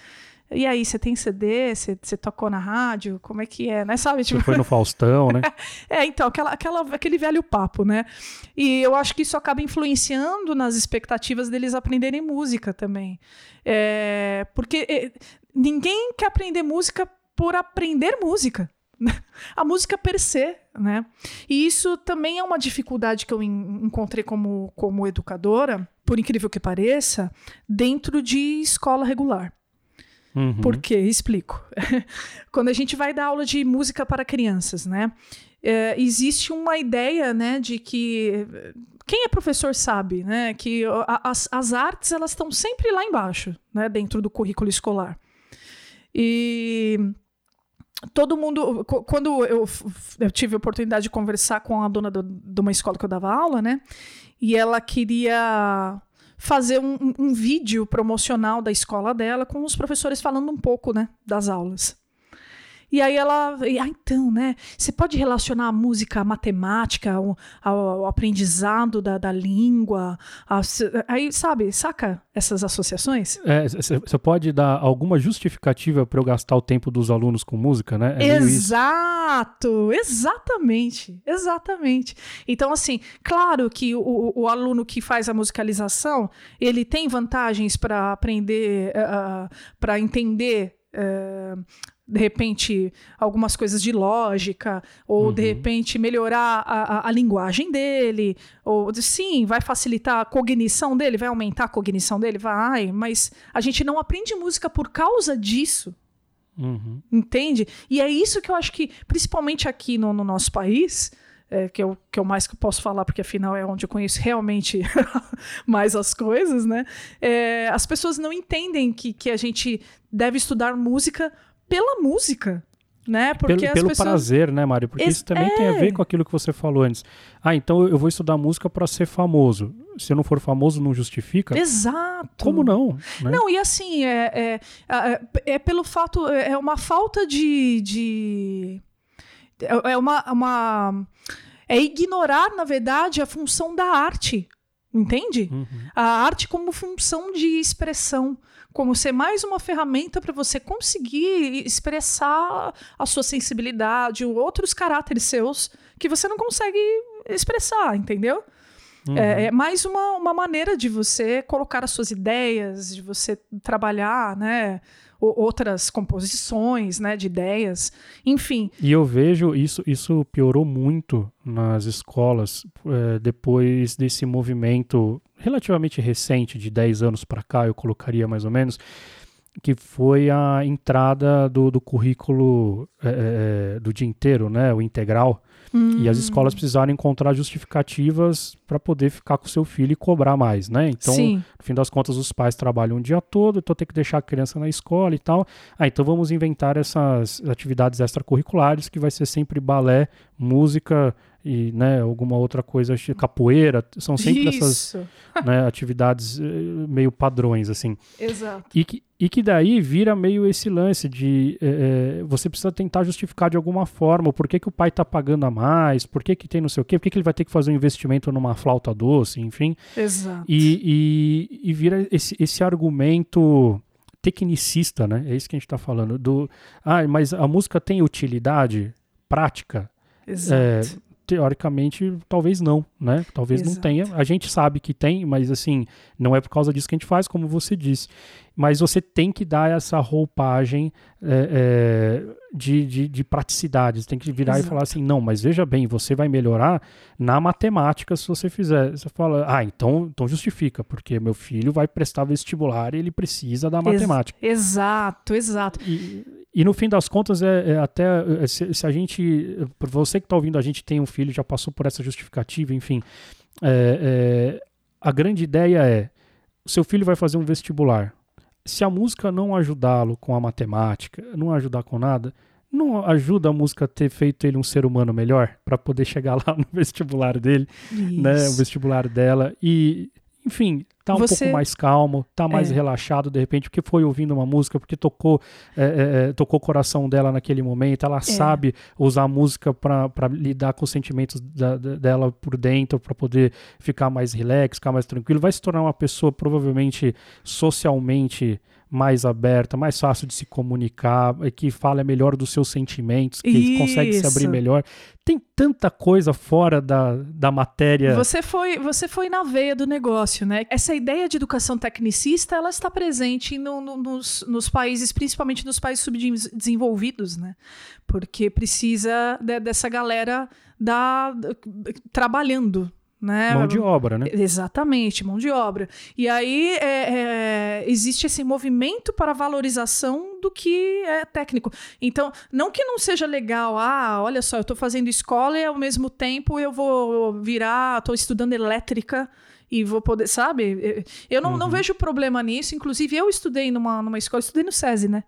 E aí, você tem CD? Você, você tocou na rádio? Como é que é, né? Sabe? Tipo... Você foi no Faustão, né? é, então, aquela, aquela, aquele velho papo, né? E eu acho que isso acaba influenciando nas expectativas deles aprenderem música também. É, porque é, ninguém quer aprender música por aprender música. A música per se, né? E isso também é uma dificuldade que eu encontrei como, como educadora, por incrível que pareça, dentro de escola regular. Uhum. Por quê? Explico. Quando a gente vai dar aula de música para crianças, né? É, existe uma ideia, né, de que quem é professor sabe, né, que as, as artes elas estão sempre lá embaixo, né, dentro do currículo escolar. E todo mundo. Quando eu, eu, tive a oportunidade de conversar com a dona do, de uma escola que eu dava aula, né? E ela queria fazer um, um, vídeo promocional da escola dela com os professores falando um pouco, né, das aulas. E aí ela, ah, então, né? Você pode relacionar a música à matemática, ao, ao aprendizado da, da língua. A, aí, sabe, saca essas associações? Você é, pode dar alguma justificativa para eu gastar o tempo dos alunos com música, né? É Exato, exatamente, exatamente. Então, assim, claro que o, o aluno que faz a musicalização, ele tem vantagens para aprender, uh, eh, eh, para entender uh, de repente, algumas coisas de lógica, ou uhum. de repente melhorar a, a, a, linguagem dele, ou sim, vai facilitar a cognição dele, vai aumentar a cognição dele, vai, mas a gente não aprende música por causa disso. Uhum. Entende? E é isso que eu acho que, principalmente aqui no, no nosso país, é, que, eu, que eu mais que posso falar, porque afinal é onde eu conheço realmente mais as coisas, né? É, as pessoas não entendem que, que a gente deve estudar música pela música. Né? Porque pelo, pelo pessoas... prazer, né, Mário? Porque isso também é... tem a ver com aquilo que você falou antes. Ah, então eu vou estudar música para ser famoso. Se eu não for famoso, não justifica? Exato. Como não? Né? Não, e assim, é, é, é, é, pelo fato, é uma falta de. de é, é uma, uma. É ignorar, na verdade, a função da arte. Entende? Uhum. A arte como função de expressão como ser mais uma ferramenta para você conseguir expressar a sua sensibilidade ou outros caráteres seus que você não consegue expressar, entendeu? Uhum. É, é, mais uma, uma maneira de você colocar as suas ideias, de você trabalhar, né? Outras composições, né, de ideias, enfim. E eu vejo isso, isso piorou muito nas escolas é, depois desse movimento relativamente recente, de 10 anos para cá, eu colocaria mais ou menos, que foi a entrada do, do currículo é, é do dia inteiro, né, o integral, Hum. E as escolas hum. precisaram encontrar justificativas para poder ficar com seu filho e cobrar mais, né? Então, Sim. no fim das contas, os pais trabalham o dia todo, então tem que deixar a criança na escola e tal. Ah, então vamos inventar essas atividades extracurriculares que vai ser sempre balé, música, e né, alguma outra coisa, capoeira, são sempre Isso. essas né, atividades eh, meio padrões, assim. Exato. E que, e que daí vira meio esse lance de é, você precisa tentar justificar de alguma forma por que, que o pai está pagando a mais, por que, que tem não sei o quê, por que, que ele vai ter que fazer um investimento numa flauta doce, enfim. Exato. E, e, e vira esse, esse argumento tecnicista, né? É isso que a gente está falando. Do, ah, mas a música tem utilidade prática? Exato. É, teoricamente, talvez não, né? Talvez Exato. não tenha. A gente sabe que tem, mas assim, não é por causa disso que a gente faz, como você disse. Mas você tem que dar essa roupagem é, é, de, de, de, praticidade. Você tem que virar Exato. e falar assim, não, mas veja bem, você vai melhorar na matemática se você fizer. Você fala, ah, então, então justifica, porque meu filho vai prestar vestibular e ele precisa da matemática. Exato, exato. E, e no fim das contas, é, é até é, se, se, a gente, por você que está ouvindo, a gente tem um filho, já passou por essa justificativa, enfim, é, é, a grande ideia é, seu filho vai fazer um vestibular. Se a música não ajudá-lo com a matemática, não ajudar com nada, não ajuda a música a ter feito ele um ser humano melhor para poder chegar lá no vestibular dele, Isso. né, o vestibular dela e enfim, tá um Você... pouco mais calmo, tá mais é. relaxado de repente, porque foi ouvindo uma música, porque tocou é, é, é tocou o coração dela naquele momento, ela é. sabe usar a música para lidar com os sentimentos da, dela por dentro, para poder ficar mais relax, ficar mais tranquilo, vai se tornar uma pessoa provavelmente socialmente mais aberta, mais fácil de se comunicar, que fala melhor dos seus sentimentos, que Isso. consegue se abrir melhor. Tem tanta coisa fora da, da matéria. Você foi, você foi na veia do negócio, né? Essa ideia de educação tecnicista, ela está presente no, no, nos, nos países, principalmente nos países subdesenvolvidos, né? Porque precisa de, dessa galera da, trabalhando né? Mão de obra, né? Exatamente, mão de obra. E aí é, é, existe esse movimento para valorização do que é técnico. Então, não que não seja legal, ah, olha só, eu estou fazendo escola e ao mesmo tempo eu vou virar, estou estudando elétrica e vou poder, sabe? Eu não, uhum. não vejo problema nisso. Inclusive, eu estudei numa, numa escola, estudei no SESI, né?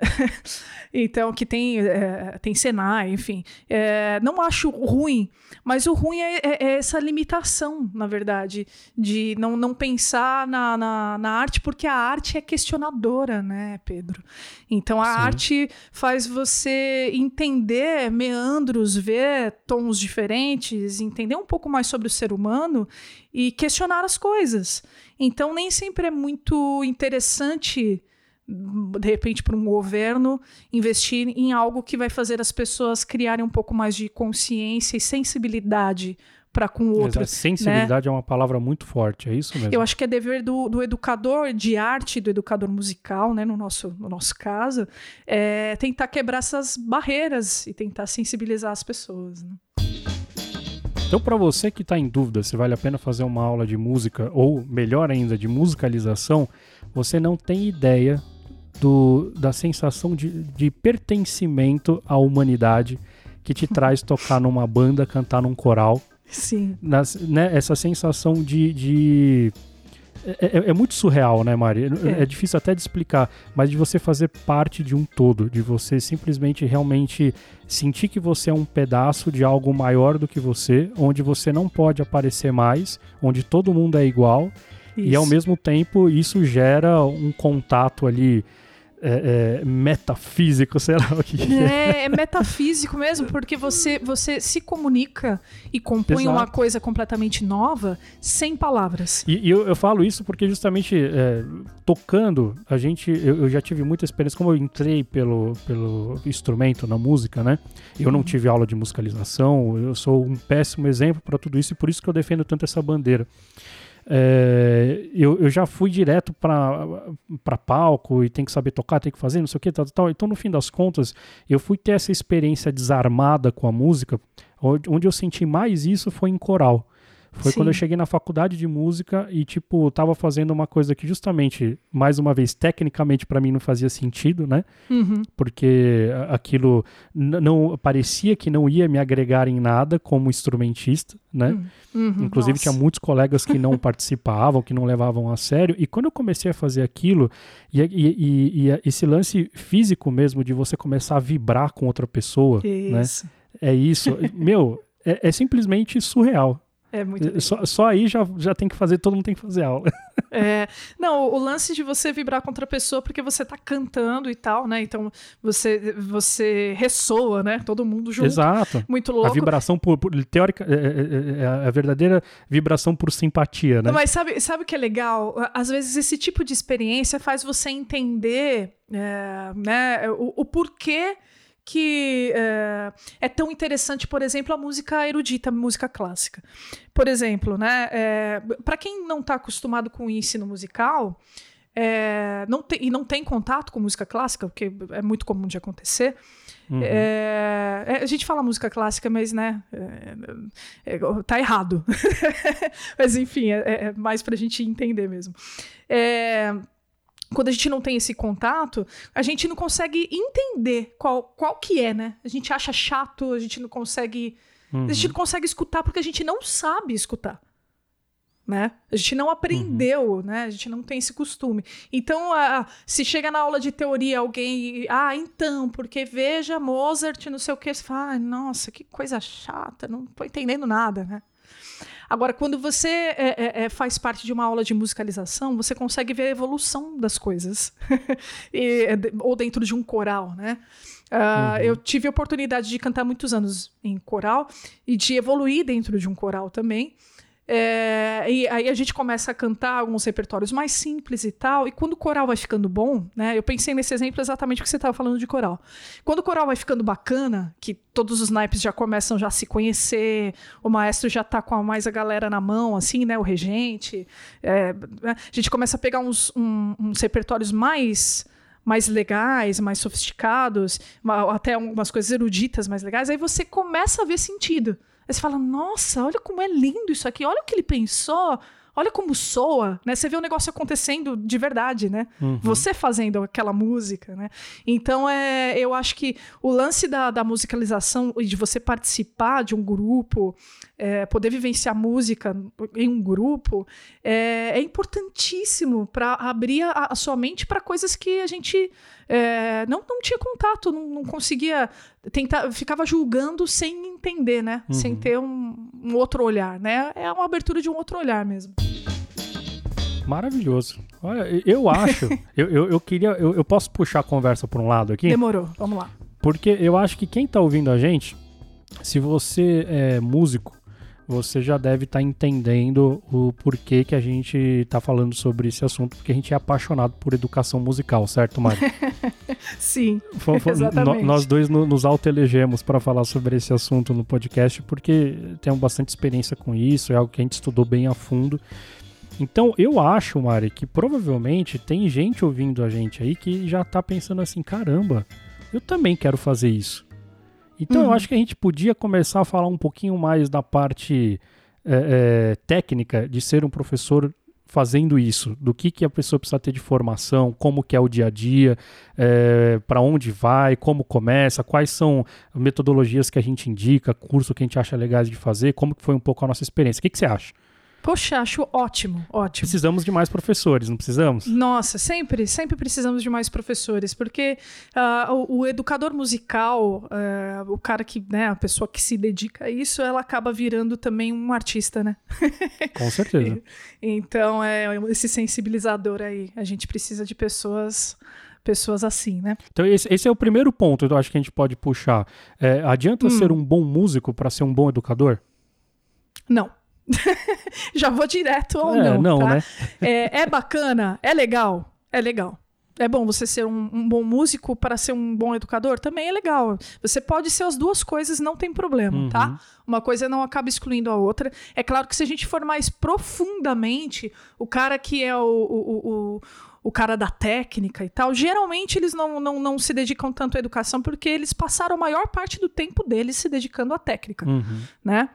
então, que tem, é, tem Senai, enfim. É, não acho ruim, mas o ruim é, é, é, essa limitação, na verdade, de não, não pensar na, na, na, arte, porque a arte é questionadora, né, Pedro? Então, a Sim. arte faz você entender meandros, ver tons diferentes, entender um pouco mais sobre o ser humano e questionar as coisas. Então, nem sempre é muito interessante de repente, para um governo investir em algo que vai fazer as pessoas criarem um pouco mais de consciência e sensibilidade para com o outro. Exato. Sensibilidade né? é uma palavra muito forte, é isso mesmo? Eu acho que é dever do, do educador de arte, do educador musical, né, no, nosso, no nosso caso, é tentar quebrar essas barreiras e tentar sensibilizar as pessoas. Né? Então, para você que está em dúvida se vale a pena fazer uma aula de música, ou melhor ainda, de musicalização, você não tem ideia do, da sensação de, de pertencimento à humanidade que te traz tocar numa banda, cantar num coral. Sim. Nas, né, essa sensação de, de é, é, é, muito surreal, né, Mari? É. é. difícil até de explicar, mas de você fazer parte de um todo, de você simplesmente realmente sentir que você é um pedaço de algo maior do que você, onde você não pode aparecer mais, onde todo mundo é igual, isso. e ao mesmo tempo isso gera um contato ali é, é, metafísico, sei lá o que é. É, é metafísico mesmo, porque você, você se comunica e compõe Exato. uma coisa completamente nova sem palavras. E, e eu, eu, falo isso porque justamente é, tocando, a gente, eu, eu, já tive muita experiência, como eu entrei pelo, pelo instrumento na música, né? Eu não uhum. tive aula de musicalização, eu sou um péssimo exemplo para tudo isso e por isso que eu defendo tanto essa bandeira. É, eu, eu já fui direto para palco e tem que saber tocar, tem que fazer, não sei o que, tal, tal. Então, no fim das contas, eu fui ter essa experiência desarmada com a música, onde eu senti mais isso foi em coral. Foi Sim. quando eu cheguei na faculdade de música e, tipo, tava fazendo uma coisa que justamente, mais uma vez, tecnicamente para mim não fazia sentido, né? Uhum. Porque aquilo não parecia que não ia me agregar em nada como instrumentista, né? Uhum. uhum. Inclusive Nossa. tinha muitos colegas que não participavam, que não levavam a sério. E quando eu comecei a fazer aquilo, e, e, e, e esse lance físico mesmo de você começar a vibrar com outra pessoa, né? isso. né? É isso. Meu, é, é simplesmente surreal. É muito só, só, aí já, já tem que fazer, todo mundo tem que fazer aula. É, não, o lance de você vibrar contra a pessoa porque você tá cantando e tal, né? Então você, você ressoa, né? Todo mundo junto. Exato. Muito louco. A vibração por, por teórica, é, é, é, é a verdadeira vibração por simpatia, né? Mas sabe, sabe o que é legal? Às vezes esse tipo de experiência faz você entender é, né, o, o porquê que é, é, tão interessante, por exemplo, a música erudita, a música clássica. Por exemplo, né, é, para quem não está acostumado com o ensino musical é, não tem, e não tem contato com música clássica, porque é muito comum de acontecer, Uhum. É, é a gente fala música clássica, mas né, é, é, tá errado. mas enfim, é, é mais para a gente entender mesmo. É, quando a gente não tem esse contato, a gente não consegue entender qual, qual que é, né? A gente acha chato, a gente não consegue. Uhum. A gente não consegue escutar porque a gente não sabe escutar. Né? A gente não aprendeu, uhum. né? A gente não tem esse costume. Então, uh, se chega na aula de teoria alguém, ah, então, porque veja Mozart, não sei o que, você fala, ah, nossa, que coisa chata, não tô entendendo nada, né? Agora, quando você é, é, é, faz parte de uma aula de musicalização, você consegue ver a evolução das coisas. e, é, ou dentro de um coral, né? Uh, uhum. Eu tive a oportunidade de cantar muitos anos em coral e de evoluir dentro de um coral também. É, e aí a gente começa a cantar alguns repertórios mais simples e tal. E quando o coral vai ficando bom, né? Eu pensei nesse exemplo exatamente que você estava falando de coral. Quando o coral vai ficando bacana, que todos os naipes já começam já a se conhecer, o maestro já tá com mais a galera na mão, assim, né? O regente. É, a gente começa a pegar uns, um, uns repertórios mais mais legais, mais sofisticados, até algumas coisas eruditas mais legais, aí você começa a ver sentido. Aí você fala, nossa, olha como é lindo isso aqui, olha o que ele pensou, olha como soa, né? Você vê o negócio acontecendo de verdade, né? Uhum. Você fazendo aquela música, né? Então, é, eu acho que o lance da, da musicalização e de você participar de um grupo, é, poder vivenciar música em um grupo, é, é importantíssimo para abrir a, a, sua mente para coisas que a gente é, não, não tinha contato, não, não, conseguia tentar, ficava julgando sem entender, né? Uhum. Sem ter um, um outro olhar, né? É uma abertura de um outro olhar mesmo. Maravilhoso. Olha, eu acho, eu, eu, eu, queria, eu, eu posso puxar a conversa por um lado aqui? Demorou, vamos lá. Porque eu acho que quem tá ouvindo a gente, se você é músico, você já deve estar tá entendendo o porquê que a gente está falando sobre esse assunto, porque a gente é apaixonado por educação musical, certo, Mari? Sim, foi, foi, exatamente. nós dois no, nos autoelegemos para falar sobre esse assunto no podcast, porque temos bastante experiência com isso, é algo que a gente estudou bem a fundo. Então, eu acho, Mari, que provavelmente tem gente ouvindo a gente aí que já está pensando assim, caramba, eu também quero fazer isso. Então uhum. eu acho que a gente podia começar a falar um pouquinho mais da parte é, é, técnica de ser um professor fazendo isso? Do que, que a pessoa precisa ter de formação, como que é o dia a dia, é, para onde vai, como começa, quais são metodologias que a gente indica, curso que a gente acha legais de fazer, como que foi um pouco a nossa experiência. O que, que você acha? Poxa, acho ótimo, ótimo. Precisamos de mais professores, não precisamos? Nossa, sempre, sempre precisamos de mais professores, porque uh, o, o, educador musical, uh, o cara que, né, a pessoa que se dedica a isso, ela acaba virando também um artista, né? Com certeza. então, é esse sensibilizador aí, a gente precisa de pessoas pessoas assim, né? Então esse, esse, é o primeiro ponto, eu acho que a gente pode puxar. É, adianta hum. ser um bom músico para ser um bom educador? Não. Já vou direto ou é, não. não tá? né? é, é bacana, é legal, é legal. É bom você ser um, um, bom músico para ser um bom educador? Também é legal. Você pode ser as duas coisas, não tem problema, uhum. tá? Uma coisa não acaba excluindo a outra. É claro que se a gente for mais profundamente, o cara que é o, o, o, o cara da técnica e tal, geralmente eles não, não, não se dedicam tanto à educação porque eles passaram a maior parte do tempo deles se dedicando à técnica, uhum. né?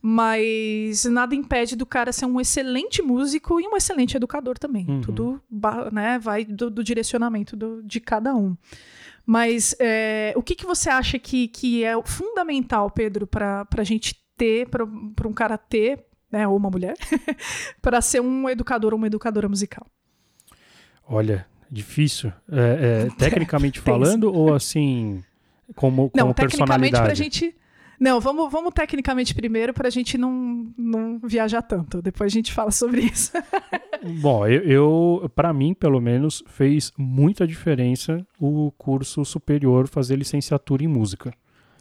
Mas nada impede do cara ser um excelente músico e um excelente educador também. Uhum. Tudo né, vai do, do direcionamento do, de cada um. Mas é, o que, que você acha que, que é fundamental, Pedro, para a gente ter, para um cara ter, né, ou uma mulher, para ser um educador ou uma educadora musical? Olha, difícil. É, é, tecnicamente falando ou assim, como, como Não, personalidade? Tecnicamente, pra gente não, vamos, vamos tecnicamente primeiro para a gente não, não viajar tanto. Depois a gente fala sobre isso. Bom, eu, eu para mim, pelo menos, fez muita diferença o curso superior fazer licenciatura em música.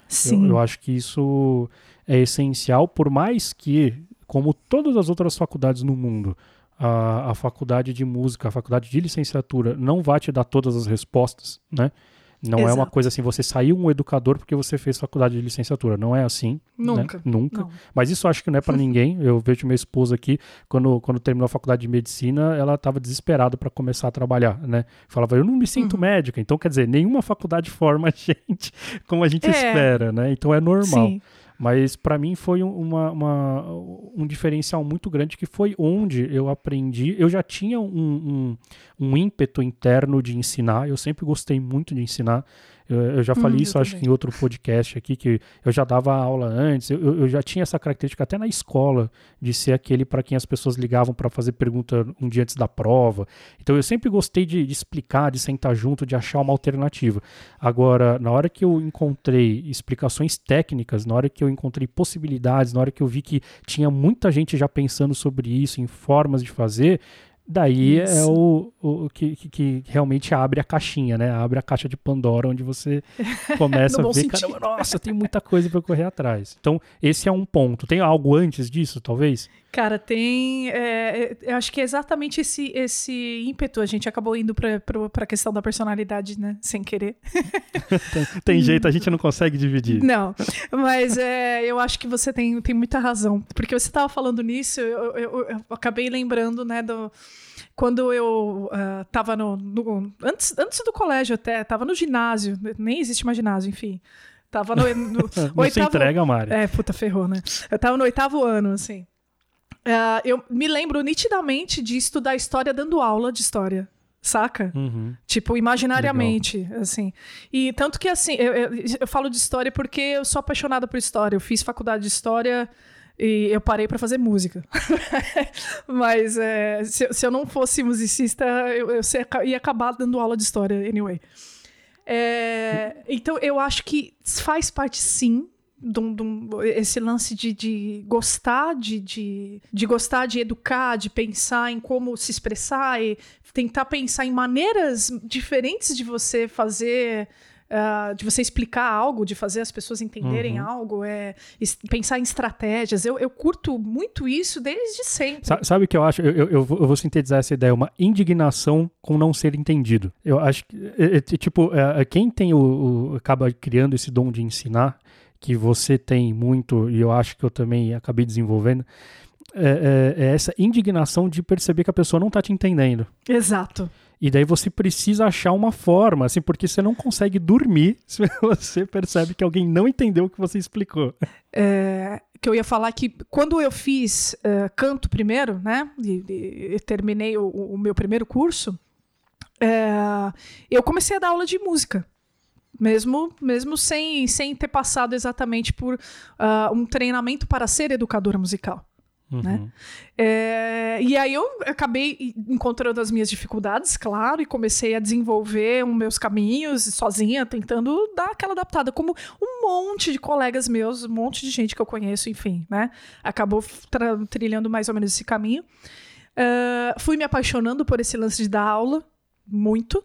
Sim. Eu, eu acho que isso é essencial, por mais que, como todas as outras faculdades no mundo, a, a faculdade de música, a faculdade de licenciatura não vai te dar todas as respostas, né? Não Exato. é uma coisa assim, você saiu um educador porque você fez faculdade de licenciatura. Não é assim. Nunca. Né? Nunca. Não. Mas isso acho que não é para ninguém. Eu vejo minha esposa aqui, quando, quando terminou a faculdade de medicina, ela estava desesperada para começar a trabalhar, né? Falava, eu não me sinto uhum. médica. Então, quer dizer, nenhuma faculdade forma a gente como a gente é. espera, né? Então é normal. Sim. Mas para mim foi uma, uma, um diferencial muito grande que foi onde eu aprendi. Eu já tinha um, um, um ímpeto interno de ensinar, eu sempre gostei muito de ensinar. Eu, eu já falei hum, isso, acho que em outro podcast aqui, que eu já dava aula antes, eu, eu já tinha essa característica até na escola, de ser aquele para quem as pessoas ligavam para fazer pergunta um dia antes da prova. Então eu sempre gostei de, de, explicar, de sentar junto, de achar uma alternativa. Agora, na hora que eu encontrei explicações técnicas, na hora que eu encontrei possibilidades, na hora que eu vi que tinha muita gente já pensando sobre isso, em formas de fazer, Daí é Isso. é o, o que, que, que, realmente abre a caixinha, né? Abre a caixa de Pandora, onde você começa a ver, caramba, nossa, tem muita coisa para correr atrás. Então, esse é um ponto. Tem algo antes disso, talvez? Cara, tem. É, eu acho que é exatamente esse, esse ímpeto. A gente acabou indo para a questão da personalidade, né? Sem querer. tem, tem, jeito, a gente não consegue dividir. Não, mas é, eu acho que você tem, tem muita razão. Porque você estava falando nisso, eu, eu, eu, acabei lembrando, né, do quando eu uh, tava no, no, antes, antes do colégio até, tava no ginásio, nem existe mais ginásio, enfim. Tava no, no Não oitavo... se entrega, Mari. É, puta, ferrou, né? Eu tava no oitavo ano, assim. Uh, eu me lembro nitidamente de estudar história dando aula de história saca? Uhum. Tipo, imaginariamente, Legal. assim. E tanto que, assim, eu, eu, eu, falo de história porque eu sou apaixonada por história. Eu fiz faculdade de história e eu parei para fazer música. Mas é, se, se, eu não fosse musicista, eu, eu ia acabar dando aula de história, anyway. É, então, eu acho que faz parte, sim, esse lance de, de gostar de, de, de, gostar de educar, de pensar em como se expressar e tentar pensar em maneiras diferentes de você fazer Uh, de você explicar algo, de fazer as pessoas entenderem uhum. algo, é pensar em estratégias. Eu, eu curto muito isso desde sempre. Sa sabe o que eu acho? Eu, eu, eu, vou sintetizar essa ideia, uma indignação com não ser entendido. Eu acho que, é, é, tipo, é, quem tem o, o, acaba criando esse dom de ensinar, que você tem muito, e eu acho que eu também acabei desenvolvendo, é, é, é essa indignação de perceber que a pessoa não está te entendendo. Exato. E daí você precisa achar uma forma, assim, porque você não consegue dormir se você percebe que alguém não entendeu o que você explicou. É, que eu ia falar que quando eu fiz uh, canto primeiro, né? E, e, e terminei o, o, meu primeiro curso, uh, eu comecei a dar aula de música. Mesmo, mesmo sem, sem ter passado exatamente por uh, um treinamento para ser educadora musical. Né? Uhum. Né? É, e aí eu acabei encontrando as minhas dificuldades, claro, e comecei a desenvolver os meus caminhos sozinha, tentando dar aquela adaptada, como um monte de colegas meus, um monte de gente que eu conheço, enfim, né? Acabou trilhando mais ou menos esse caminho. Uh, fui me apaixonando por esse lance de dar aula, muito.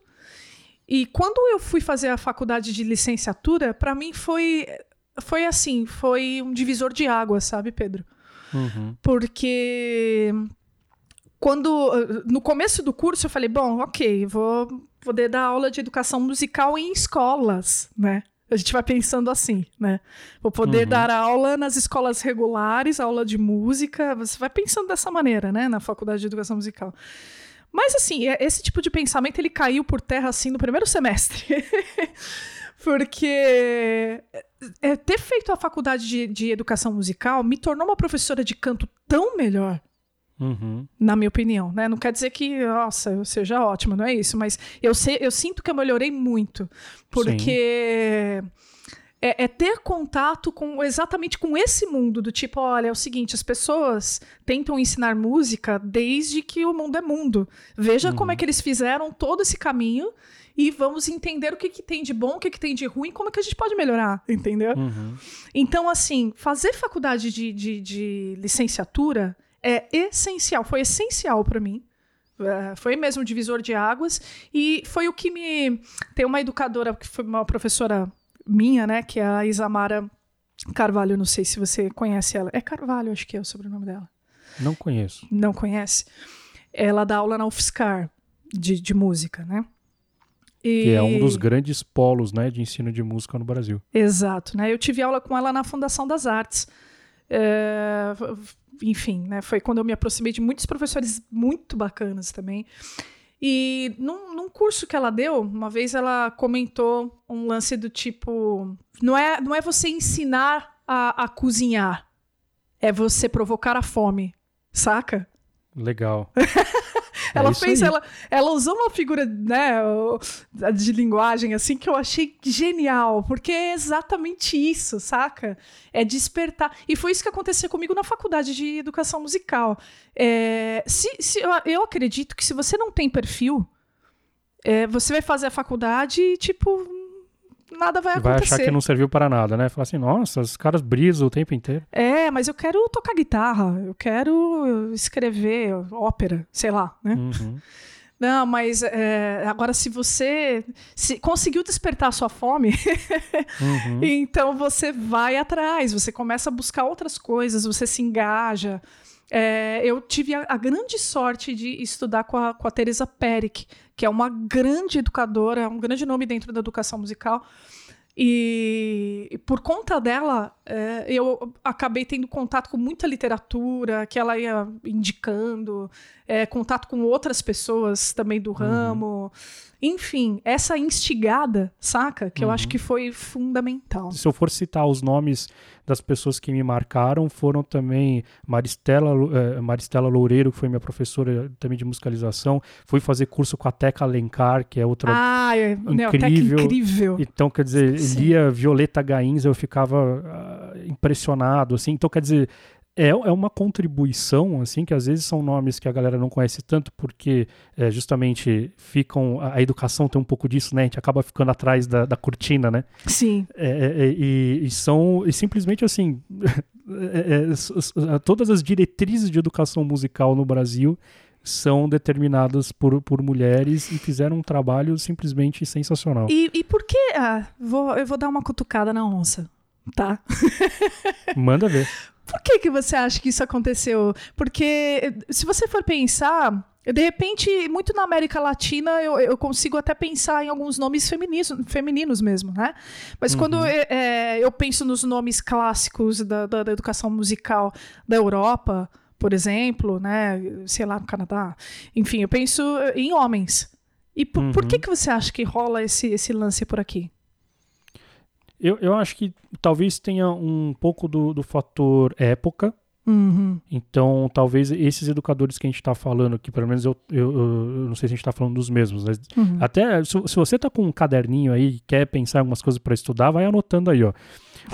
E quando eu fui fazer a faculdade de licenciatura, para mim foi, foi assim, foi um divisor de água, sabe, Pedro? Uhum. Porque quando no começo do curso eu falei, bom, ok, vou poder dar aula de educação musical em escolas, né? A gente vai pensando assim, né? Vou poder uhum. dar aula nas escolas regulares, aula de música. Você vai pensando dessa maneira, né? Na faculdade de educação musical. Mas assim, é, esse tipo de pensamento ele caiu por terra assim no primeiro semestre. Porque é, ter feito a faculdade de, de, educação musical me tornou uma professora de canto tão melhor. Uhum. Na minha opinião, né? Não quer dizer que, nossa, eu seja ótima, não é isso, mas eu, sei, eu sinto que eu melhorei muito. Porque é, é, ter contato com exatamente com esse mundo do tipo, olha, é o seguinte, as pessoas tentam ensinar música desde que o mundo é mundo. Veja uhum. como é que eles fizeram todo esse caminho e vamos entender o que, que tem de bom, o que, que tem de ruim, como é que a gente pode melhorar, entendeu? Uhum. Então, assim, fazer faculdade de, de, de, licenciatura é essencial, foi essencial para mim. É, foi mesmo divisor de águas e foi o que me. Tem uma educadora que foi uma professora minha, né, que é a Isamara Carvalho, não sei se você conhece ela. É Carvalho, acho que é o sobrenome dela. Não conheço. Não conhece? Ela dá aula na UFSCar de, de música, né? E... Que é um dos grandes polos né, de ensino de música no Brasil. Exato. Né? Eu tive aula com ela na Fundação das Artes. É... Enfim, né? foi quando eu me aproximei de muitos professores muito bacanas também. E num, num, curso que ela deu, uma vez ela comentou um lance do tipo: não é, não é você ensinar a, a cozinhar, é você provocar a fome, saca? Legal. É ela fez, ela, ela usou uma figura, né, de linguagem assim que eu achei genial, porque é exatamente isso, saca? É despertar. E foi isso que aconteceu comigo na faculdade de educação musical. É, se, se, eu acredito que se você não tem perfil, é, você vai fazer a faculdade e, tipo, nada vai acontecer. Vai achar que não serviu para nada, né? Falar assim, nossa, os caras brisam o tempo inteiro. É, mas eu quero tocar guitarra, eu quero escrever ópera, sei lá, né? Uhum. Não, mas é, agora se você se conseguiu despertar a sua fome, uhum. então você vai atrás, você começa a buscar outras coisas, você se engaja. É, eu tive a, a, grande sorte de estudar com a, com a Teresa Peric, que é uma grande educadora, um grande nome dentro da educação musical. E, e por conta dela, é, eu acabei tendo contato com muita literatura que ela ia indicando, é, contato com outras pessoas também do uhum. Enfim, essa instigada, saca? Que uhum. eu acho uhum. que foi fundamental. Se eu for citar os nomes das pessoas que me marcaram, foram também Maristela, eh, Maristela Loureiro, que foi minha professora também de musicalização. Fui fazer curso com a Teca Alencar, que é outra ah, é, incrível. incrível. Então, quer dizer, Sim. lia Violeta Gains, eu ficava uh, impressionado, assim. Então, quer dizer, é, é uma contribuição, assim, que às vezes são nomes que a galera não conhece tanto porque é, justamente ficam. A, a, educação tem um pouco disso, né? A gente acaba ficando atrás da, da cortina, né? Sim. É, é, é e, e, são. E simplesmente assim. É, todas as diretrizes de educação musical no Brasil são determinadas por, por mulheres e fizeram um trabalho simplesmente sensacional. E, e por que. Ah, vou, eu vou dar uma cutucada na onça, tá? Manda ver. Por que, que você acha que isso aconteceu? Porque se você for pensar, de repente, muito na América Latina, eu, eu consigo até pensar em alguns nomes femininos, femininos mesmo, né? Mas uhum. quando é, eu penso nos nomes clássicos da, da, da, educação musical da Europa, por exemplo, né? Sei lá, no Canadá. Enfim, eu penso em homens. E por, uhum. por que, que você acha que rola esse, esse lance por aqui? Eu, eu acho que talvez tenha um pouco do, do fator época. Uhum. Então, talvez esses educadores que a gente está falando aqui, pelo menos eu, eu, eu, não sei se a gente está falando dos mesmos, mas Uhum. até se, se você tá com um caderninho aí quer pensar em algumas coisas para estudar, vai anotando aí, ó.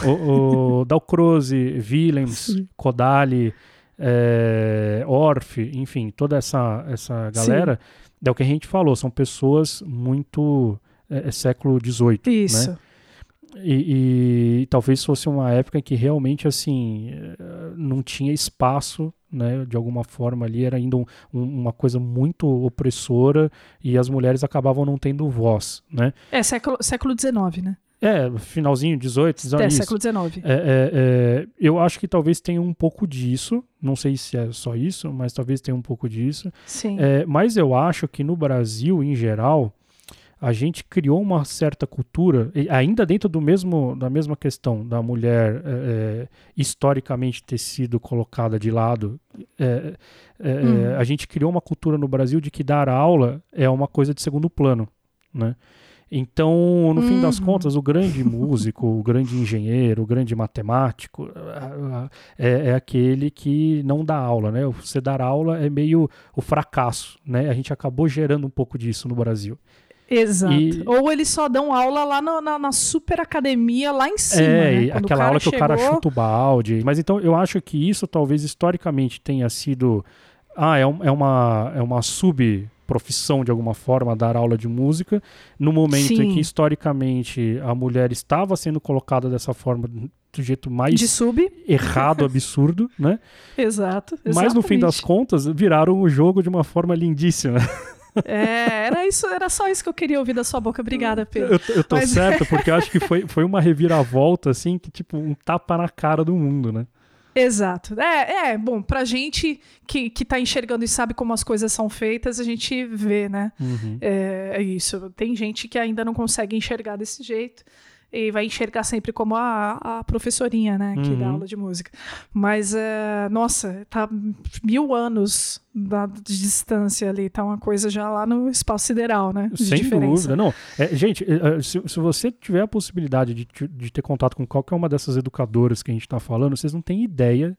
O, o Dalcroze, Willems, Sim. Kodali, é, Orff, enfim, toda essa, essa galera, é o que a gente falou, são pessoas muito é, é século XVIII, Isso. né? E, e talvez fosse uma época em que realmente assim eh, não tinha espaço, né? De alguma forma ali era ainda um- um- uma coisa muito opressora e as mulheres acabavam não tendo voz, né? É século, século XIX, né? É, finalzinho 18, 19, É, século XIX. É, é, é, eu acho que talvez tenha um pouco disso. Não sei se é só isso, mas talvez tenha um pouco disso. Sim. É, mas eu acho que no Brasil, em geral, a gente criou uma certa cultura, ainda dentro do mesmo, da mesma questão da mulher é, é, historicamente ter sido colocada de lado, é, é, Hum. a gente criou uma cultura no Brasil de que dar aula é uma coisa de segundo plano, né? Então, no fim das Uhum. contas, o grande músico, o grande engenheiro, o grande matemático é, é aquele que não dá aula, né? Você dar aula é meio o fracasso, né? A gente acabou gerando um pouco disso no Brasil. Exato. E- Ou eles só dão aula lá no- na, na super academia, lá em cima. é, né? aquela aula que o cara chegou- chuta o balde. Mas então eu acho que isso talvez historicamente tenha sido. Ah, é, um- é uma, é uma subprofissão de alguma forma dar aula de música, no momento em Sim. que historicamente a mulher estava sendo colocada dessa forma do jeito mais De sub. errado, absurdo, né? Exato. Mas no fim das contas, viraram o jogo de uma forma lindíssima. É, era isso, era só isso que eu queria ouvir da sua boca. Obrigada, Pedro. Eu, tô- eu tô Mas- certo, porque eu acho que foi, foi uma reviravolta, assim, que tipo, um tapa na cara do mundo, né? Exato. É, é, bom, pra gente que, que tá enxergando e sabe como as coisas são feitas, a gente vê, né? Uhum. É, é isso. Tem gente que ainda não consegue enxergar desse jeito e vai enxergar sempre como a, a professorinha, né, que dá Uhum. aula de música. Mas, é, nossa, tá mil anos da, de distância ali, tá uma coisa já lá no espaço sideral, né? Sem diferença. dúvida, não. É, gente, é, é, se, se você tiver a possibilidade de, de ter contato com qualquer uma dessas educadoras que a gente está falando, vocês não têm ideia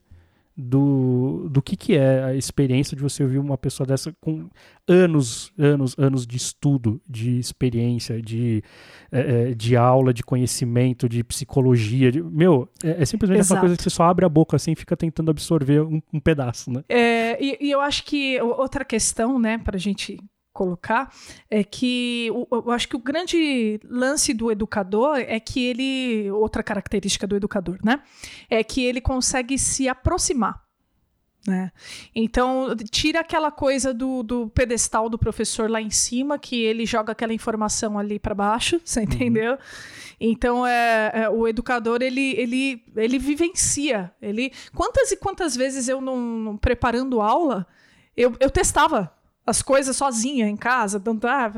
do, do que, que é a experiência de você ouvir uma pessoa dessa com anos, anos, anos de estudo, de experiência, de, é, é, de aula, de conhecimento, de psicologia. de- meu, é, é simplesmente Exato. uma coisa que você só abre a boca assim e fica tentando absorver um, um pedaço, né? É, e, e eu acho que outra questão, né, para a gente colocar, é que eu acho que o grande lance do educador é que ele, outra característica do educador, né, é que ele consegue se aproximar. Né? Então, tira aquela coisa do, do pedestal do professor lá em cima, que ele joga aquela informação ali para baixo, você entendeu? Então, é, é, o educador, ele, ele, ele vivencia. Ele, quantas e quantas vezes eu, não, não- preparando aula, eu, eu testava as coisas sozinha em casa. dando- ah,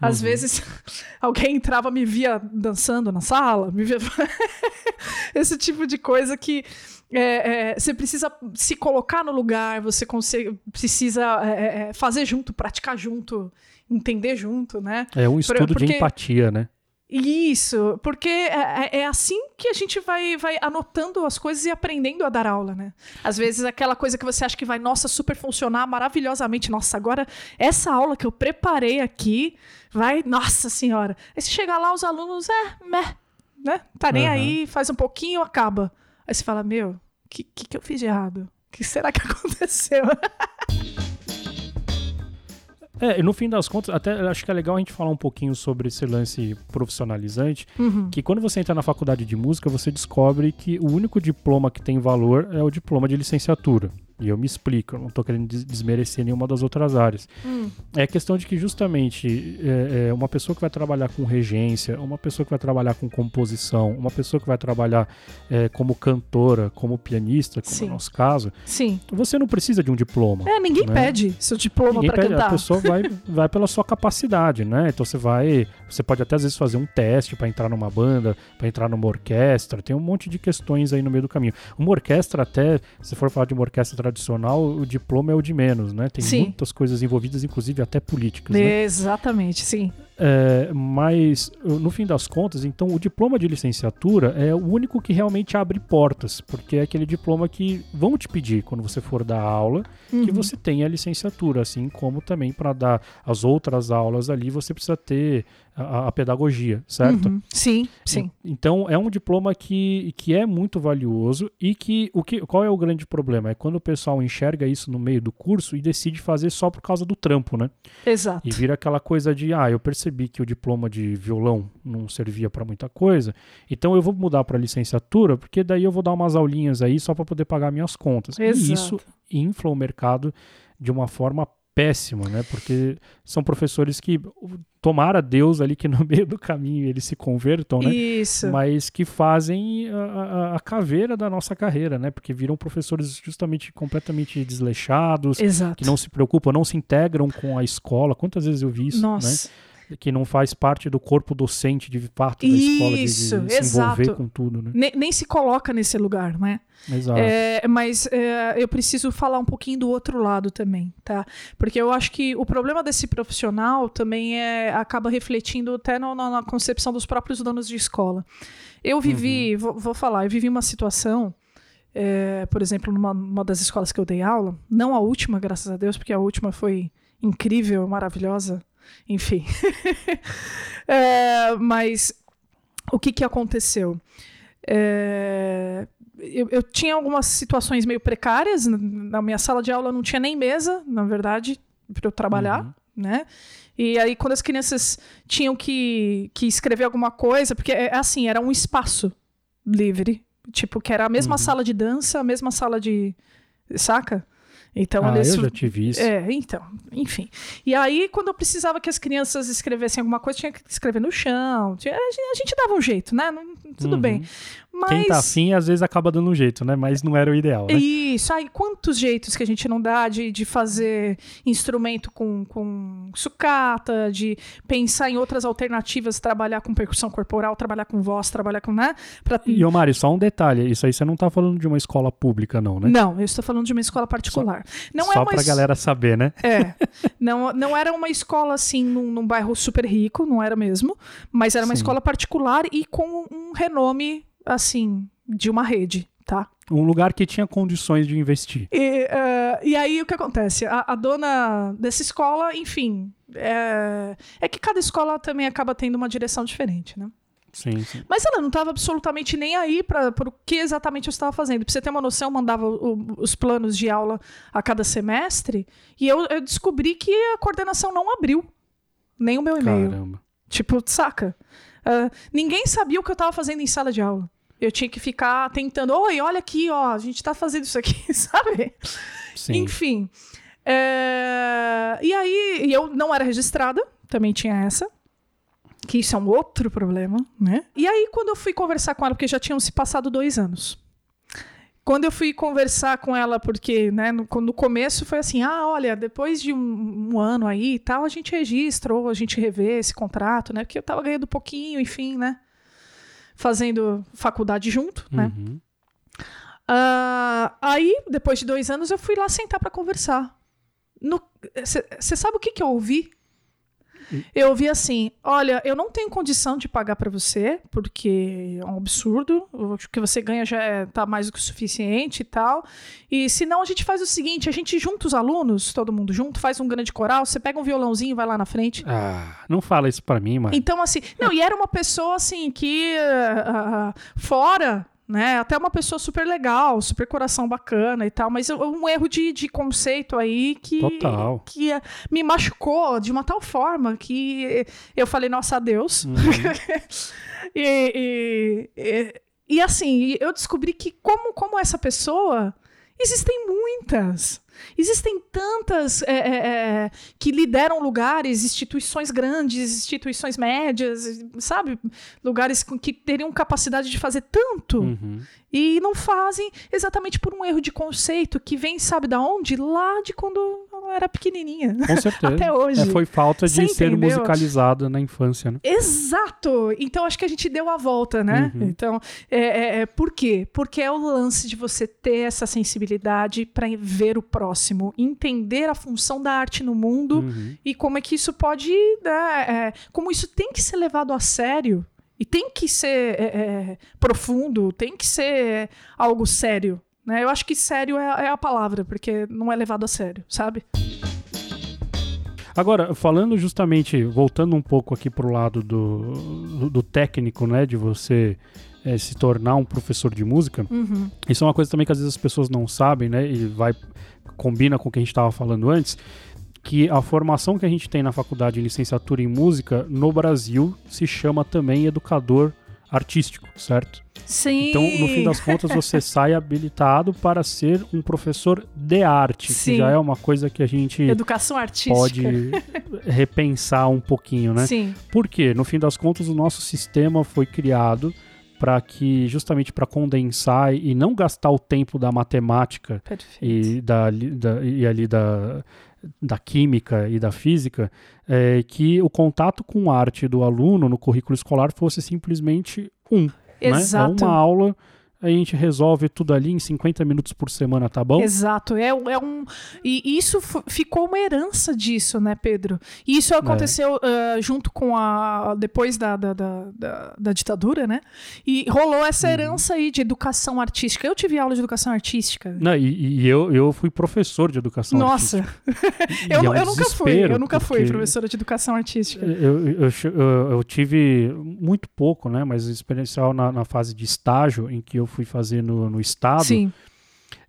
às Uhum. vezes alguém entrava, me via dançando na sala, me via... esse tipo de coisa que é, é, você precisa se colocar no lugar, você consegue, precisa é, é, fazer junto, praticar junto, entender junto, né? É um estudo porque- de empatia, né? Isso, porque é, é- é assim que a gente vai, vai anotando as coisas e aprendendo a dar aula, né? Às vezes aquela coisa que você acha que vai, nossa, super funcionar maravilhosamente. Nossa, agora essa aula que eu preparei aqui vai, nossa senhora. Aí você chega lá, os alunos, é, meh, né? Tá nem Aham. aí, faz um pouquinho, acaba. Aí você fala, meu, o que, que, que eu fiz de errado? O que será que aconteceu? É, e no fim das contas, até acho que é legal a gente falar um pouquinho sobre esse lance profissionalizante, Uhum. que quando você entra na faculdade de música, você descobre que o único diploma que tem valor é o diploma de licenciatura. E eu me explico, eu não tô querendo des- desmerecer nenhuma das outras áreas. Hum. É a questão de que justamente é, é, uma pessoa que vai trabalhar com regência, uma pessoa que vai trabalhar com composição, uma pessoa que vai trabalhar é, como cantora, como pianista, como Sim. é o nosso caso, Sim. você não precisa de um diploma. É, ninguém Né? pede seu diploma pra pede, a cantar. pessoa vai, vai pela sua capacidade, né? Então você vai, você pode até às vezes fazer um teste para entrar numa banda, para entrar numa orquestra, tem um monte de questões aí no meio do caminho. Uma orquestra até, se for falar de uma orquestra tradicional, o diploma é o de menos, né? Tem Sim. muitas coisas envolvidas, inclusive até políticas, né? Exatamente, sim. É, mas, no fim das contas, então, o diploma de licenciatura é o único que realmente abre portas, porque é aquele diploma que vão te pedir quando você for dar aula, uhum. que você tenha a licenciatura, assim como também para dar as outras aulas ali, você precisa ter a, a pedagogia, certo? Uhum. Sim, sim. Então é um diploma que, que é muito valioso e que, o que qual é o grande problema? É quando o pessoal enxerga isso no meio do curso e decide fazer só por causa do trampo, né? Exato. E vira aquela coisa de, ah, eu percebi que o diploma de violão não servia para muita coisa, então eu vou mudar para licenciatura, porque daí eu vou dar umas aulinhas aí só para poder pagar minhas contas. Exato. E isso infla o mercado de uma forma péssima, né? Porque são professores que tomara Deus ali que no meio do caminho eles se convertam, né? Isso. Mas que fazem a, a, a, caveira da nossa carreira, né? Porque viram professores justamente completamente desleixados, Exato. que não se preocupam, não se integram com a escola. Quantas vezes eu vi isso, Nossa. né? Que não faz parte do corpo docente de fato da escola de, de se envolver com tudo, né? Nem, nem, se coloca nesse lugar, né? Exato. É, mas é, eu preciso falar um pouquinho do outro lado também, tá? Porque eu acho que o problema desse profissional também é, acaba refletindo até no, na concepção dos próprios donos de escola. Eu vivi, uhum. vou, vou falar, eu vivi uma situação é, por exemplo, numa, numa, das escolas que eu dei aula, não a última, graças a Deus, porque a última foi incrível, maravilhosa, enfim. é, mas o que, que aconteceu? É, eu, eu, tinha algumas situações meio precárias. Na minha sala de aula não tinha nem mesa, na verdade, para eu trabalhar, uhum. né? E aí, quando as crianças tinham que, que escrever alguma coisa, porque é, é assim, era um espaço livre, tipo, que era a mesma uhum. sala de dança, a mesma sala de. Saca? Então, ah, eles, eu já tive isso. É, então, enfim. E aí, quando eu precisava que as crianças escrevessem alguma coisa, tinha que escrever no chão. Tinha, a, gente, dava um jeito, né? Não, tudo uhum. bem. Mas... Quem tá afim, às vezes acaba dando um jeito, né? Mas não era o ideal, né? Isso. Aí, quantos jeitos que a gente não dá de, de fazer instrumento com, com sucata, de pensar em outras alternativas, trabalhar com percussão corporal, trabalhar com voz, trabalhar com, né? Pra... E, ô Mari, só um detalhe. Isso aí você não tá falando de uma escola pública, não, né? Não, eu estou falando de uma escola particular. Só, não é só é uma pra galera saber, né? É. Não, não era uma escola, assim, num, num bairro super rico, não era mesmo. Mas era uma Sim. escola particular e com um renome assim, de uma rede, tá? Um lugar que tinha condições de investir. E, uh, e aí o que acontece? A, a dona dessa escola, enfim, é, é, que cada escola também acaba tendo uma direção diferente, né? Sim, sim. Mas ela não estava absolutamente nem aí para o que exatamente eu estava fazendo. Para você ter uma noção, eu mandava o, os planos de aula a cada semestre e eu, eu descobri que a coordenação não abriu nem o meu e-mail. Caramba. Tipo, saca? Uh, ninguém sabia o que eu estava fazendo em sala de aula. Eu tinha que ficar tentando, oi, olha aqui, ó, a gente tá fazendo isso aqui, sabe? Sim. Enfim. É... E aí, eu não era registrada, também tinha essa. Que isso é um outro problema, né? E aí, quando eu fui conversar com ela, porque já tinham se passado dois anos. Quando eu fui conversar com ela, porque né, no, no começo foi assim: ah, olha, depois de um, um, ano aí e tal, a gente registra ou a gente revê esse contrato, né? Porque eu tava ganhando pouquinho, enfim, né? Fazendo faculdade junto, né? uhum. né? Uh, aí, depois de dois anos, eu fui lá sentar para conversar. Você sabe o que, que eu ouvi? Eu ouvi assim: olha, eu não tenho condição de pagar para você, porque é um absurdo. O que você ganha já é, tá mais do que o suficiente e tal. E se não, a gente faz o seguinte: a gente junta os alunos, todo mundo junto, faz um grande coral, você pega um violãozinho e vai lá na frente. Ah, não fala isso para mim, mano. Então, assim, não, e era uma pessoa assim que uh, fora né? Até uma pessoa super legal, super coração bacana e tal, mas um erro de, de conceito aí que, Total. que me machucou de uma tal forma que eu falei, nossa, adeus. Uhum. e, e, e, e, assim, eu descobri que como, como essa pessoa, existem muitas. Existem tantas é, é, é, que lideram lugares, instituições grandes, instituições médias, sabe? Lugares que teriam capacidade de fazer tanto uhum. e não fazem exatamente por um erro de conceito que vem, sabe da onde? Lá de quando eu era pequenininha. Com certeza. Até hoje. É, foi falta de Você ser entendeu? musicalizada na infância, né? Exato! Então acho que a gente deu a volta, né? Uhum. Então, é, é, é- por quê? Porque é o lance de você ter essa sensibilidade para ver o próximo, entender a função da arte no mundo Uhum. e como é que isso pode. né, é, como isso tem que ser levado a sério. E tem que ser é, é, profundo, tem que ser algo sério. Né? Eu acho que sério é, é a palavra, porque não é levado a sério, sabe? Agora, falando justamente, voltando um pouco aqui pro lado do, do, do técnico, né? De você eh, se tornar um professor de música, Uhum. isso é uma coisa também que às vezes as pessoas não sabem, né? E vai combina com o que a gente estava falando antes, que a formação que a gente tem na faculdade de licenciatura em música no Brasil se chama também educador artístico, certo? Sim. Então, no fim das contas, você sai habilitado para ser um professor de arte, Sim. que já é uma coisa que a gente Educação artística. pode repensar um pouquinho, né? Sim. Por quê? No fim das contas, o nosso sistema foi criado para que, justamente para condensar e não gastar o tempo da matemática Perfeito. e, da, da- e ali da, da química e da física, é, que o contato com arte do aluno no currículo escolar fosse simplesmente um. Né? É Exato. uma aula, a gente resolve tudo ali em 50 minutos por semana, tá bom? Exato, é, é um. E isso ficou uma herança disso, né, Pedro? E isso aconteceu ah, junto com a. depois da, da, da, da- ditadura, né? E rolou essa Uhum. herança aí de educação artística. Eu tive aula de educação artística. Não, e, e eu, eu fui professor de educação Nossa, artística. E eu, é um eu nunca fui, eu nunca fui professora de educação artística. Eu, eu, eu, eu- eu tive muito pouco, né? Mas experiencial na, na fase de estágio em que eu fui fazer no, no estado. Sim,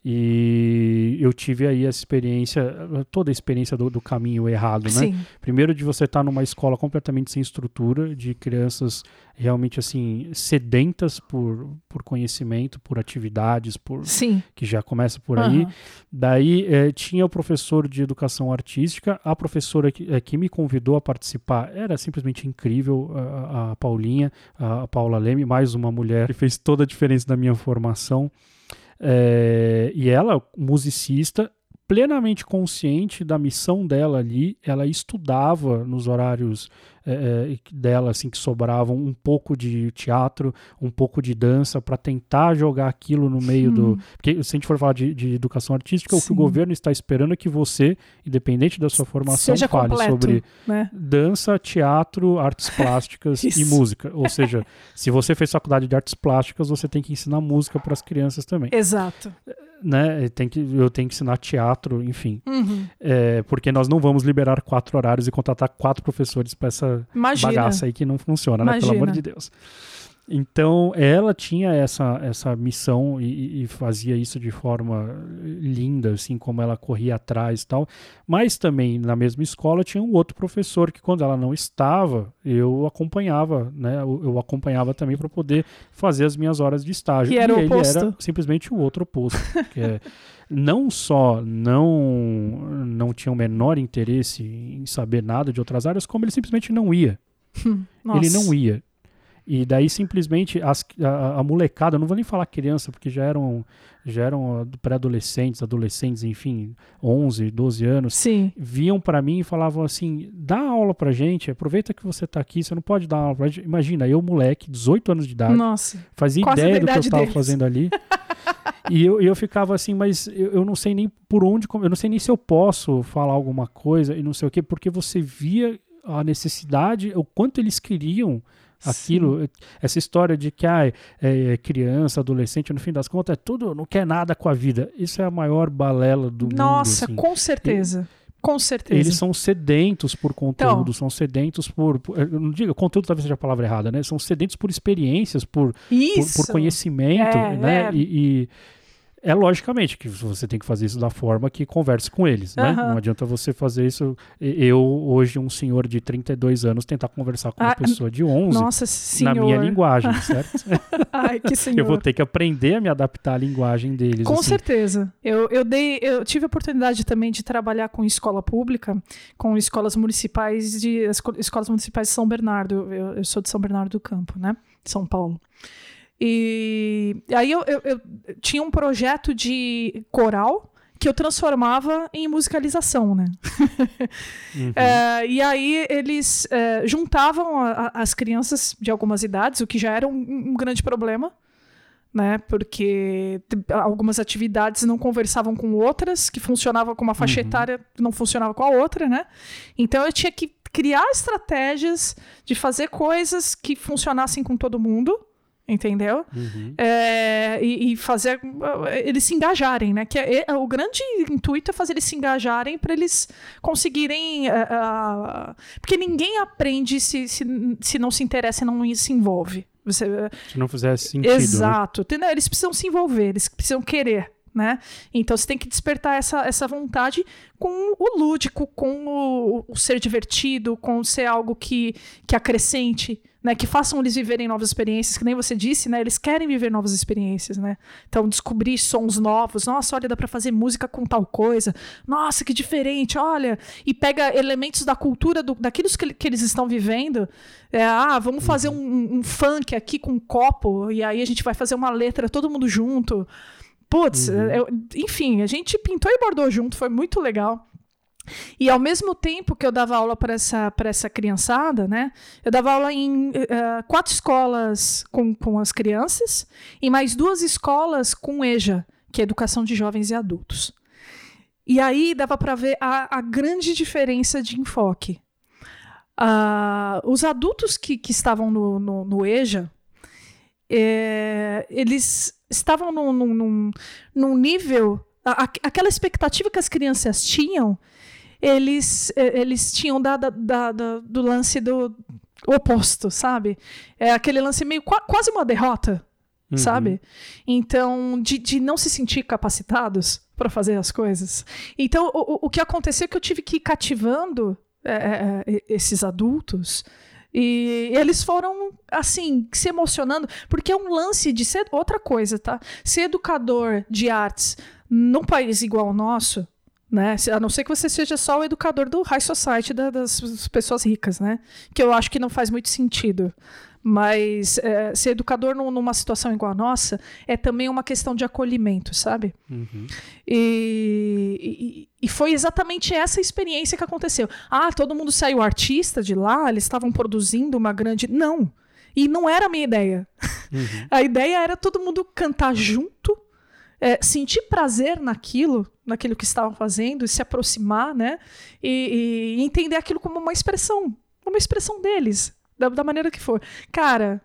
E eu tive aí essa experiência, toda a experiência do, do caminho errado, né? sim, Primeiro de você estar numa escola completamente sem estrutura, de crianças realmente assim sedentas por, por conhecimento, por atividades, por sim. que já começa por aí. Aham. Daí eh, tinha o professor de educação artística, a professora que, eh, que me convidou a participar era simplesmente incrível, a, a- a Paulinha, a, a Paula Leme, mais uma mulher que fez toda a diferença na minha formação. Eh, e ela, musicista, plenamente consciente da missão dela ali, ela estudava nos horários eh, eh, dela, assim, que sobravam um pouco de teatro, um pouco de dança, para tentar jogar aquilo no meio do, Hum. porque se a gente for falar de, de educação artística, o que Sim. o governo está esperando é que você, independente da sua formação, Seja fale completo, sobre né? dança, teatro, artes plásticas e música. Ou seja, se você fez faculdade de artes plásticas, você tem que ensinar música para as crianças também. Exato. Né? Tem que, eu tenho que ensinar teatro, enfim. Uhum. É, porque nós não vamos liberar quatro horários e contratar quatro professores para essa Imagina. bagaça aí que não funciona, né? Pelo amor Imagina. de Deus. Então, ela tinha essa, essa missão e, e fazia isso de forma linda, assim, como ela corria atrás e tal. Mas também, na mesma escola, tinha um outro professor que, quando ela não estava, eu acompanhava, né? Eu, eu acompanhava também para poder fazer as minhas horas de estágio. Que era e o ele oposto. era simplesmente o outro oposto. que é, não só não, não tinha o menor interesse em saber nada de outras áreas, como ele simplesmente não ia. Nossa. Ele não ia. E daí simplesmente as- a, a molecada, não vou nem falar criança, porque já eram, já eram pré-adolescentes, adolescentes, enfim, 11, 12 anos, Sim. vinham pra mim e falavam assim: dá aula pra gente, aproveita que você tá aqui, você não pode dar aula pra gente. Imagina, eu, moleque, 18 anos de idade, Nossa. fazia ideia do que eu estava fazendo ali. e eu, eu ficava assim, mas eu, eu não sei nem por onde, eu não sei nem se eu posso falar alguma coisa e não sei o quê, porque você via a necessidade, o quanto eles queriam aquilo, essa história de que ah, é, criança, adolescente, no fim das contas, é tudo, não quer nada com a vida. Isso é a maior balela do Nossa, mundo. assim. com certeza. Com certeza. Eles são sedentos por conteúdo, Então. são sedentos por, por- eu não digo, conteúdo talvez seja a palavra errada, né? São sedentos por experiências, por, por, por conhecimento, É, né? é. E, e é logicamente que você tem que fazer isso da forma que converse com eles, né? Aham. Não adianta você fazer isso. Eu, hoje, um senhor de 32 anos, tentar conversar com uma Ah, pessoa de 11 Nossa na minha linguagem, certo? Ai, que senhor. eu vou ter que aprender a me adaptar à linguagem deles. Com assim. certeza. Eu, eu, dei, eu tive a oportunidade também de trabalhar com escola pública, com escolas municipais de as esco- escolas municipais de São Bernardo. Eu, eu sou de São Bernardo do Campo, né? São Paulo. E aí eu, eu- eu tinha um projeto de coral que eu transformava em musicalização, né? uhum. é, e aí eles é, juntavam a, a, as crianças de algumas idades, o que já era um, um grande problema, né? Porque algumas atividades não conversavam com outras, que funcionavam com uma faixa uhum. etária, não funcionava com a outra, né? Então eu tinha que criar estratégias de fazer coisas que funcionassem com todo mundo entendeu? Uhum. É, e, e, fazer eles se engajarem, né? Que é, é, o grande intuito é fazer eles se engajarem para eles conseguirem. Uh, uh, porque ninguém aprende se, se, se não se interessa e não se envolve. Você, se não fizesse sentido. Né? Exato. Né? Eles precisam se envolver, eles precisam querer. Né? Então você tem que despertar essa, essa vontade com o lúdico, com o, o ser divertido, com ser algo que, que acrescente né, que façam eles viverem novas experiências, que nem você disse, né, eles querem viver novas experiências, né? Então descobrir sons novos, nossa, olha, dá para fazer música com tal coisa, nossa, que diferente, olha, e pega elementos da cultura do, daquilo que, que eles estão vivendo, é, ah, vamos fazer uhum. um, um, funk aqui com um copo e aí a gente vai fazer uma letra todo mundo junto. Putz, uhum. eu, enfim, a gente pintou e bordou junto, foi muito legal. E ao mesmo tempo que eu dava aula para essa, essa criançada, né, eu dava aula em uh, quatro escolas com, com as crianças e mais duas escolas com EJA, que é Educação de Jovens e Adultos. E aí dava para ver a, a, grande diferença de enfoque. Uh, os adultos que, que estavam no, no, no EJA, é, eles estavam num, num, num nível. A, aquela expectativa que as crianças tinham eles, eles tinham dado da, da, do lance do oposto, sabe? É aquele lance meio quase uma derrota, uhum. sabe? Então, de, de não se sentir capacitados para fazer as coisas. Então, o, o que aconteceu é que eu tive que ir cativando é, é, é esses adultos. E eles foram, assim, se emocionando, porque é um lance de ser outra coisa, tá? Ser educador de artes num país igual ao nosso, né? A não ser que você seja só o educador do high society da, das pessoas ricas, né? Que eu acho que não faz muito sentido. Mas é, ser educador numa situação igual a nossa é também uma questão de acolhimento, sabe? Uhum. E, e, e, foi exatamente essa experiência que aconteceu. Ah, todo mundo saiu artista de lá, eles estavam produzindo uma grande. Não! E não era a minha ideia. Uhum. a ideia era todo mundo cantar junto é, sentir prazer naquilo, naquilo que estavam fazendo, e se aproximar, né? E, e, entender aquilo como uma expressão, uma expressão deles, da, da maneira que for. Cara,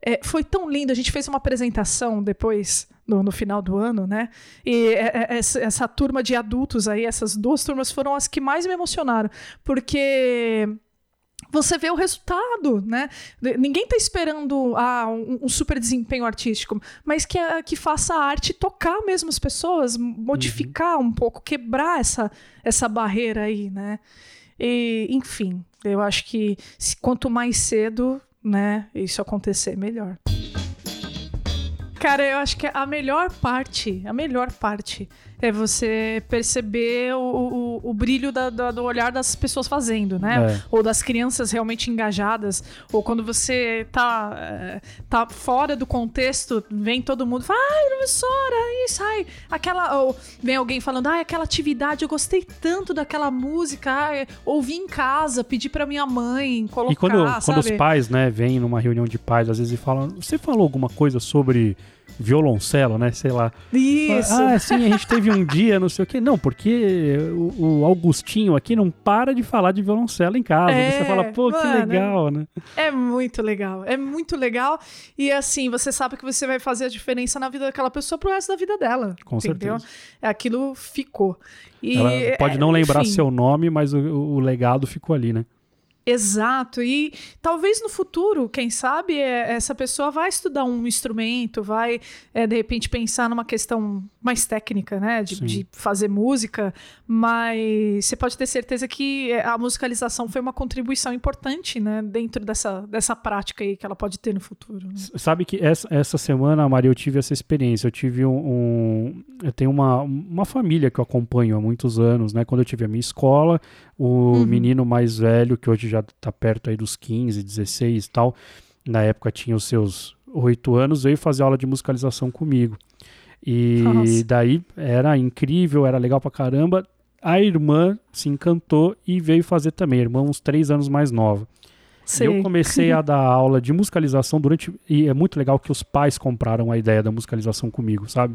é, foi tão lindo. A gente fez uma apresentação depois, no, no final do ano, né? E é, é, essa, essa turma de adultos aí, essas duas turmas foram as que mais me emocionaram, porque você vê o resultado, né? Ninguém está esperando ah, um, um, super desempenho artístico, mas que, que faça a arte tocar mesmo as pessoas, modificar uhum. um pouco, quebrar essa, essa barreira aí, né? E, enfim, eu acho que quanto mais cedo, né, isso acontecer, melhor. Cara, eu acho que a melhor parte, a melhor parte é você perceber o, o, o brilho da, da, do olhar das pessoas fazendo, né? É. Ou das crianças realmente engajadas. Ou quando você tá, eh, tá fora do contexto, vem todo mundo fala, ai, professora, isso, ai. Aquela, ou vem alguém falando, ai, aquela atividade, eu gostei tanto daquela música, ai, ouvi em casa, pedi pra minha mãe colocar, E quando, quando os pais, né, vêm numa reunião de pais, às vezes e falam, você falou alguma coisa sobre violoncelo, né? Sei lá. Isso. Ah, sim, a gente teve um dia, não sei o quê. Não, porque o, o Augustinho aqui não para de falar de violoncelo em casa. É, você fala, pô, mano, que legal, né? É muito legal. É muito legal. E assim, você sabe que você vai fazer a diferença na vida daquela pessoa pro resto da vida dela. Com entendeu? certeza. Aquilo ficou. E, Ela pode não lembrar enfim, seu nome, mas o, o legado ficou ali, né? Exato. E talvez no futuro, quem sabe, é, essa pessoa vai estudar um instrumento, vai, é, de repente, pensar numa questão mais técnica, né? De, de, fazer música. Mas você pode ter certeza que é, a musicalização foi uma contribuição importante, né? Dentro dessa, dessa prática aí que ela pode ter no futuro. Né? Sabe que essa, essa semana, Maria, eu tive essa experiência. Eu tive um. um eu tenho uma, uma família que eu acompanho há muitos anos, né? Quando eu tive a minha escola, o uhum. menino mais velho, que hoje já está perto aí dos 15, 16 e tal, na época tinha os seus oito anos, veio fazer aula de musicalização comigo. E Nossa. daí era incrível, era legal pra caramba. A irmã se encantou e veio fazer também, a irmã uns três anos mais nova. E eu comecei a dar aula de musicalização durante. E é muito legal que os pais compraram a ideia da musicalização comigo, sabe?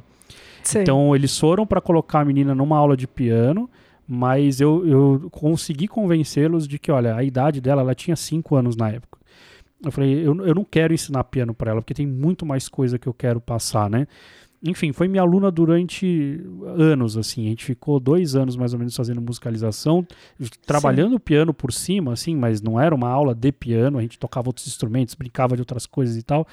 Sei. Então eles foram para colocar a menina numa aula de piano, mas eu, eu consegui convencê-los de que, olha, a idade dela, ela tinha 5 anos na época. Eu falei, eu, eu não quero ensinar piano para ela, porque tem muito mais coisa que eu quero passar, né? Enfim, foi minha aluna durante anos, assim. A gente ficou dois anos mais ou menos fazendo musicalização, trabalhando o piano por cima, assim, mas não era uma aula de piano. A gente tocava outros instrumentos, brincava de outras coisas e tal.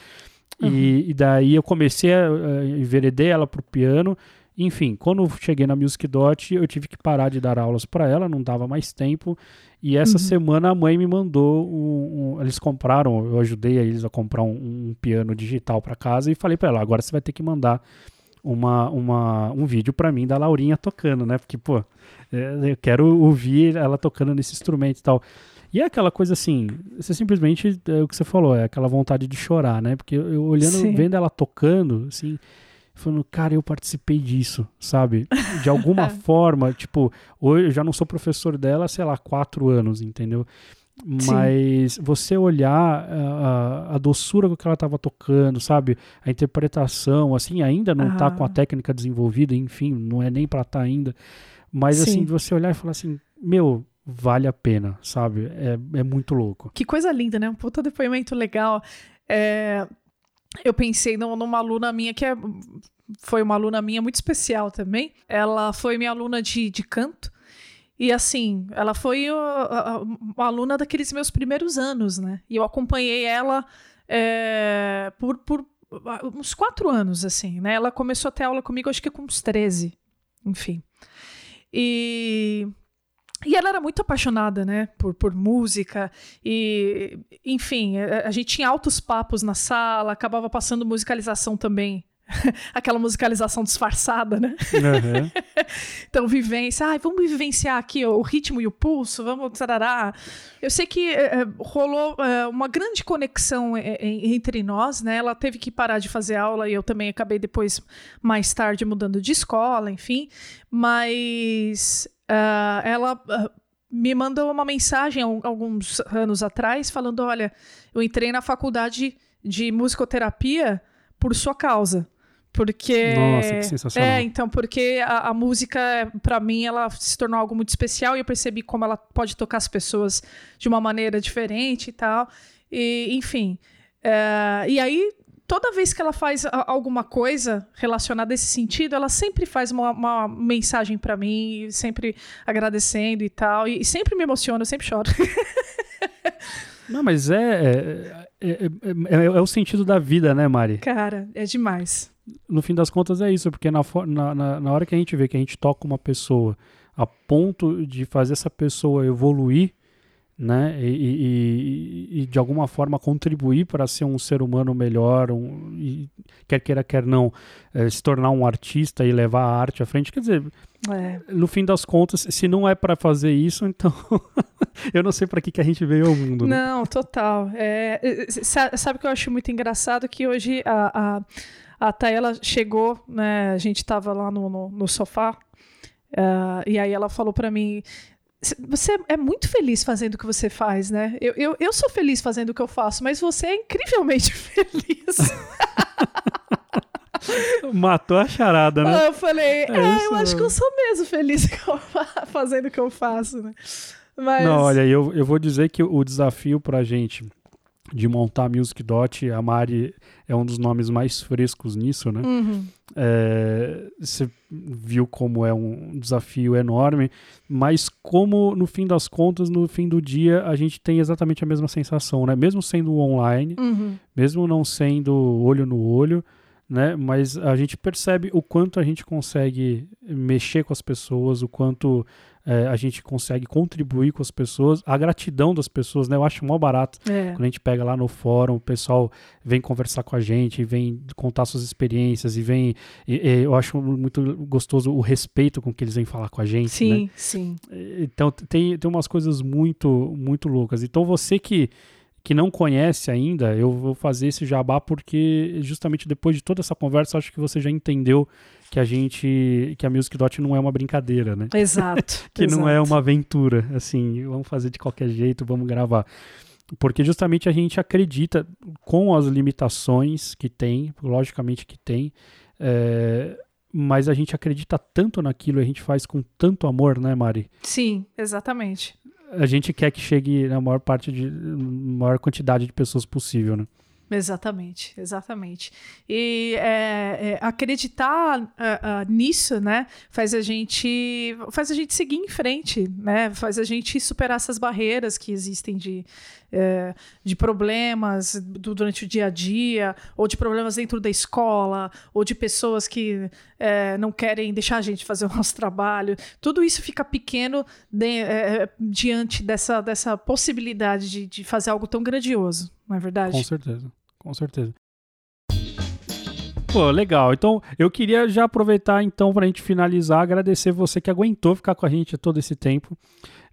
E, e daí eu comecei a, a enveredei ela pro piano. Enfim, quando eu cheguei na Music Dot, eu tive que parar de dar aulas para ela, não dava mais tempo. E essa Uhum. semana a mãe me mandou um, um- eles compraram, eu ajudei eles a comprar um, um piano digital para casa e falei para ela, agora você vai ter que mandar uma, uma, um vídeo para mim da Laurinha tocando, né? Porque, pô, é, eu quero ouvir ela tocando nesse instrumento e tal. E é aquela coisa assim, você simplesmente, é o que você falou, é aquela vontade de chorar, né? Porque eu, eu olhando, Sim. vendo ela tocando, assim, falando, cara, eu participei disso, sabe? De alguma forma, tipo, hoje eu já não sou professor dela, sei lá, quatro anos, entendeu? Mas você olhar a, a- doçura com que ela estava tocando, sabe? A interpretação, assim, ainda não tá Ah. com a técnica desenvolvida, enfim, não é nem pra estar ainda. Mas, Sim. assim, você olhar e falar assim, meu, vale a pena, sabe? É, é muito louco. Que coisa linda, né? Um puta depoimento legal. É, eu pensei num- numa aluna minha que é, foi uma aluna minha muito especial também. Ela foi minha aluna de, de canto. E assim, ela foi uh, uh, uma aluna daqueles meus primeiros anos, né? E eu acompanhei ela é, por, por uh, uns quatro anos, assim, né? Ela começou a ter aula comigo, acho que com uns 13, enfim. E, e ela era muito apaixonada, né? Por, por música. E, enfim, a, a gente tinha altos papos na sala, acabava passando musicalização também. Aquela musicalização disfarçada, né? Aham. Então, vivência. Ai, vamos vivenciar aqui ó, o ritmo e o pulso, vamos. Tarará. Eu sei que é, rolou é, uma grande conexão é, entre nós, né? Ela teve que parar de fazer aula e eu também acabei depois, mais tarde, mudando de escola, enfim. Mas ah, ela. ah, me mandou uma mensagem alguns anos atrás falando: olha, eu entrei na faculdade de musicoterapia por sua causa. Porque. Nossa, que sensacional. É, então, porque a, a música, pra mim, ela se tornou algo muito especial e eu percebi como ela pode tocar as pessoas de uma maneira diferente e tal. E, enfim. é, e aí, toda vez que ela faz alguma coisa relacionada a esse sentido, ela sempre faz uma, uma mensagem pra mim, sempre agradecendo e tal. E, e sempre me emociona, eu sempre choro. Não, mas é é, é, é- é o sentido da vida, né, Mari? Cara, é demais. no fim das contas é isso, porque na, na, na hora que a gente vê que a gente toca uma pessoa a ponto de fazer essa pessoa evoluir, né, e, e- e- de alguma forma contribuir para ser um ser humano melhor, um, e, quer queira, quer não, eh, se tornar um artista e levar a arte à frente, quer dizer, É. no fim das contas, se não é para fazer isso, então eu não sei para que, que a gente veio ao mundo. né? Não, total. É, é, sa- sabe o que eu acho muito engraçado? Que hoje a, a, a chegou, né? A gente tava lá no, no, no sofá, ah, e aí ela falou pra mim. "C- Você é muito feliz fazendo o que você faz, né? Eu, eu, eu sou feliz fazendo o que eu faço, mas você é incrivelmente feliz. Matou a charada, né? Ah, eu falei, é, eu isso acho que eu sou mesmo feliz eu fazendo o que eu faço, né? Mas, Não, olha, eu, eu vou dizer que o desafio pra gente de montar a Music Dot, a Mari é um dos nomes mais frescos nisso, né? Uhum. É, você viu como é um desafio enorme, mas como no fim das contas, no fim do dia, a gente tem exatamente a mesma sensação, né? Mesmo sendo online, Uhum. mesmo não sendo olho no olho, né? Mas a gente percebe o quanto a gente consegue mexer com as pessoas, o quanto eh, a gente consegue contribuir com as pessoas, a gratidão das pessoas, né? Eu acho mó barato É. quando a gente pega lá no fórum, o pessoal vem conversar com a gente, vem contar suas experiências e vem. e- e eu acho muito gostoso o respeito com que eles vêm falar com a gente, né? Sim, sim. Então tem, tem umas coisas muito muito loucas. Então você que que não conhece ainda, eu vou fazer esse jabá porque justamente depois de toda essa conversa, acho que você já entendeu que a gente, que a Music Dot não é uma brincadeira, né? Exato. que exato. não é uma aventura, assim, vamos fazer de qualquer jeito, vamos gravar. Porque justamente a gente acredita, com as limitações que tem, logicamente que tem, é, mas a gente acredita tanto naquilo, a gente faz com tanto amor, né, Mari? Sim, exatamente. A gente quer que chegue na maior parte de maior quantidade de pessoas possível, né? Exatamente, exatamente. E é, é, acreditar uh, uh, nisso, né, faz a gente faz a gente seguir em frente, né, faz a gente superar essas barreiras que existem de, é, de problemas do, durante o dia a dia, ou de problemas dentro da escola, ou de pessoas que é, não querem deixar a gente fazer o nosso trabalho. Tudo isso fica pequeno de, é, diante dessa, dessa possibilidade de, de fazer algo tão grandioso, não é verdade? Com certeza com certeza. Pô, legal. Então, eu queria já aproveitar então para a gente finalizar, agradecer você que aguentou ficar com a gente todo esse tempo.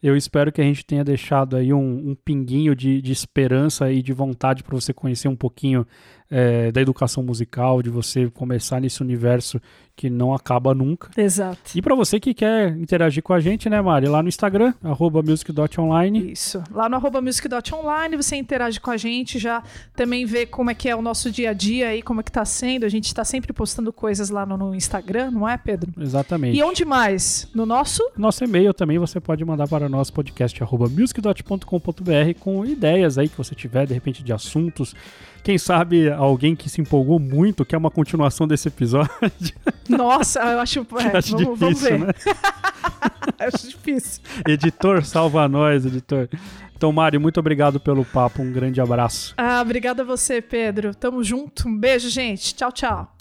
Eu espero que a gente tenha deixado aí um, um pinguinho de, de, esperança e de vontade para você conhecer um pouquinho é, da educação musical, de você começar nesse universo que não acaba nunca. Exato. E para você que quer interagir com a gente, né, Mari? Lá no Instagram, arroba music.online. Isso. Lá no arroba music.online você interage com a gente, já também vê como é que é o nosso dia a dia aí, como é que tá sendo. A gente está sempre postando coisas lá no, no, Instagram, não é, Pedro? Exatamente. E onde mais? No nosso? Nosso e-mail também você pode mandar para nós podcast arroba music.com.br com ideias aí que você tiver, de repente, de assuntos quem sabe alguém que se empolgou muito quer uma continuação desse episódio. Nossa, eu acho, é, acho vamos, difícil, vamos ver. né? acho difícil. Editor, salva nós, editor. Então, Mário, muito obrigado pelo papo. Um grande abraço. Ah, obrigada a você, Pedro. Tamo junto. Um beijo, gente. Tchau, tchau.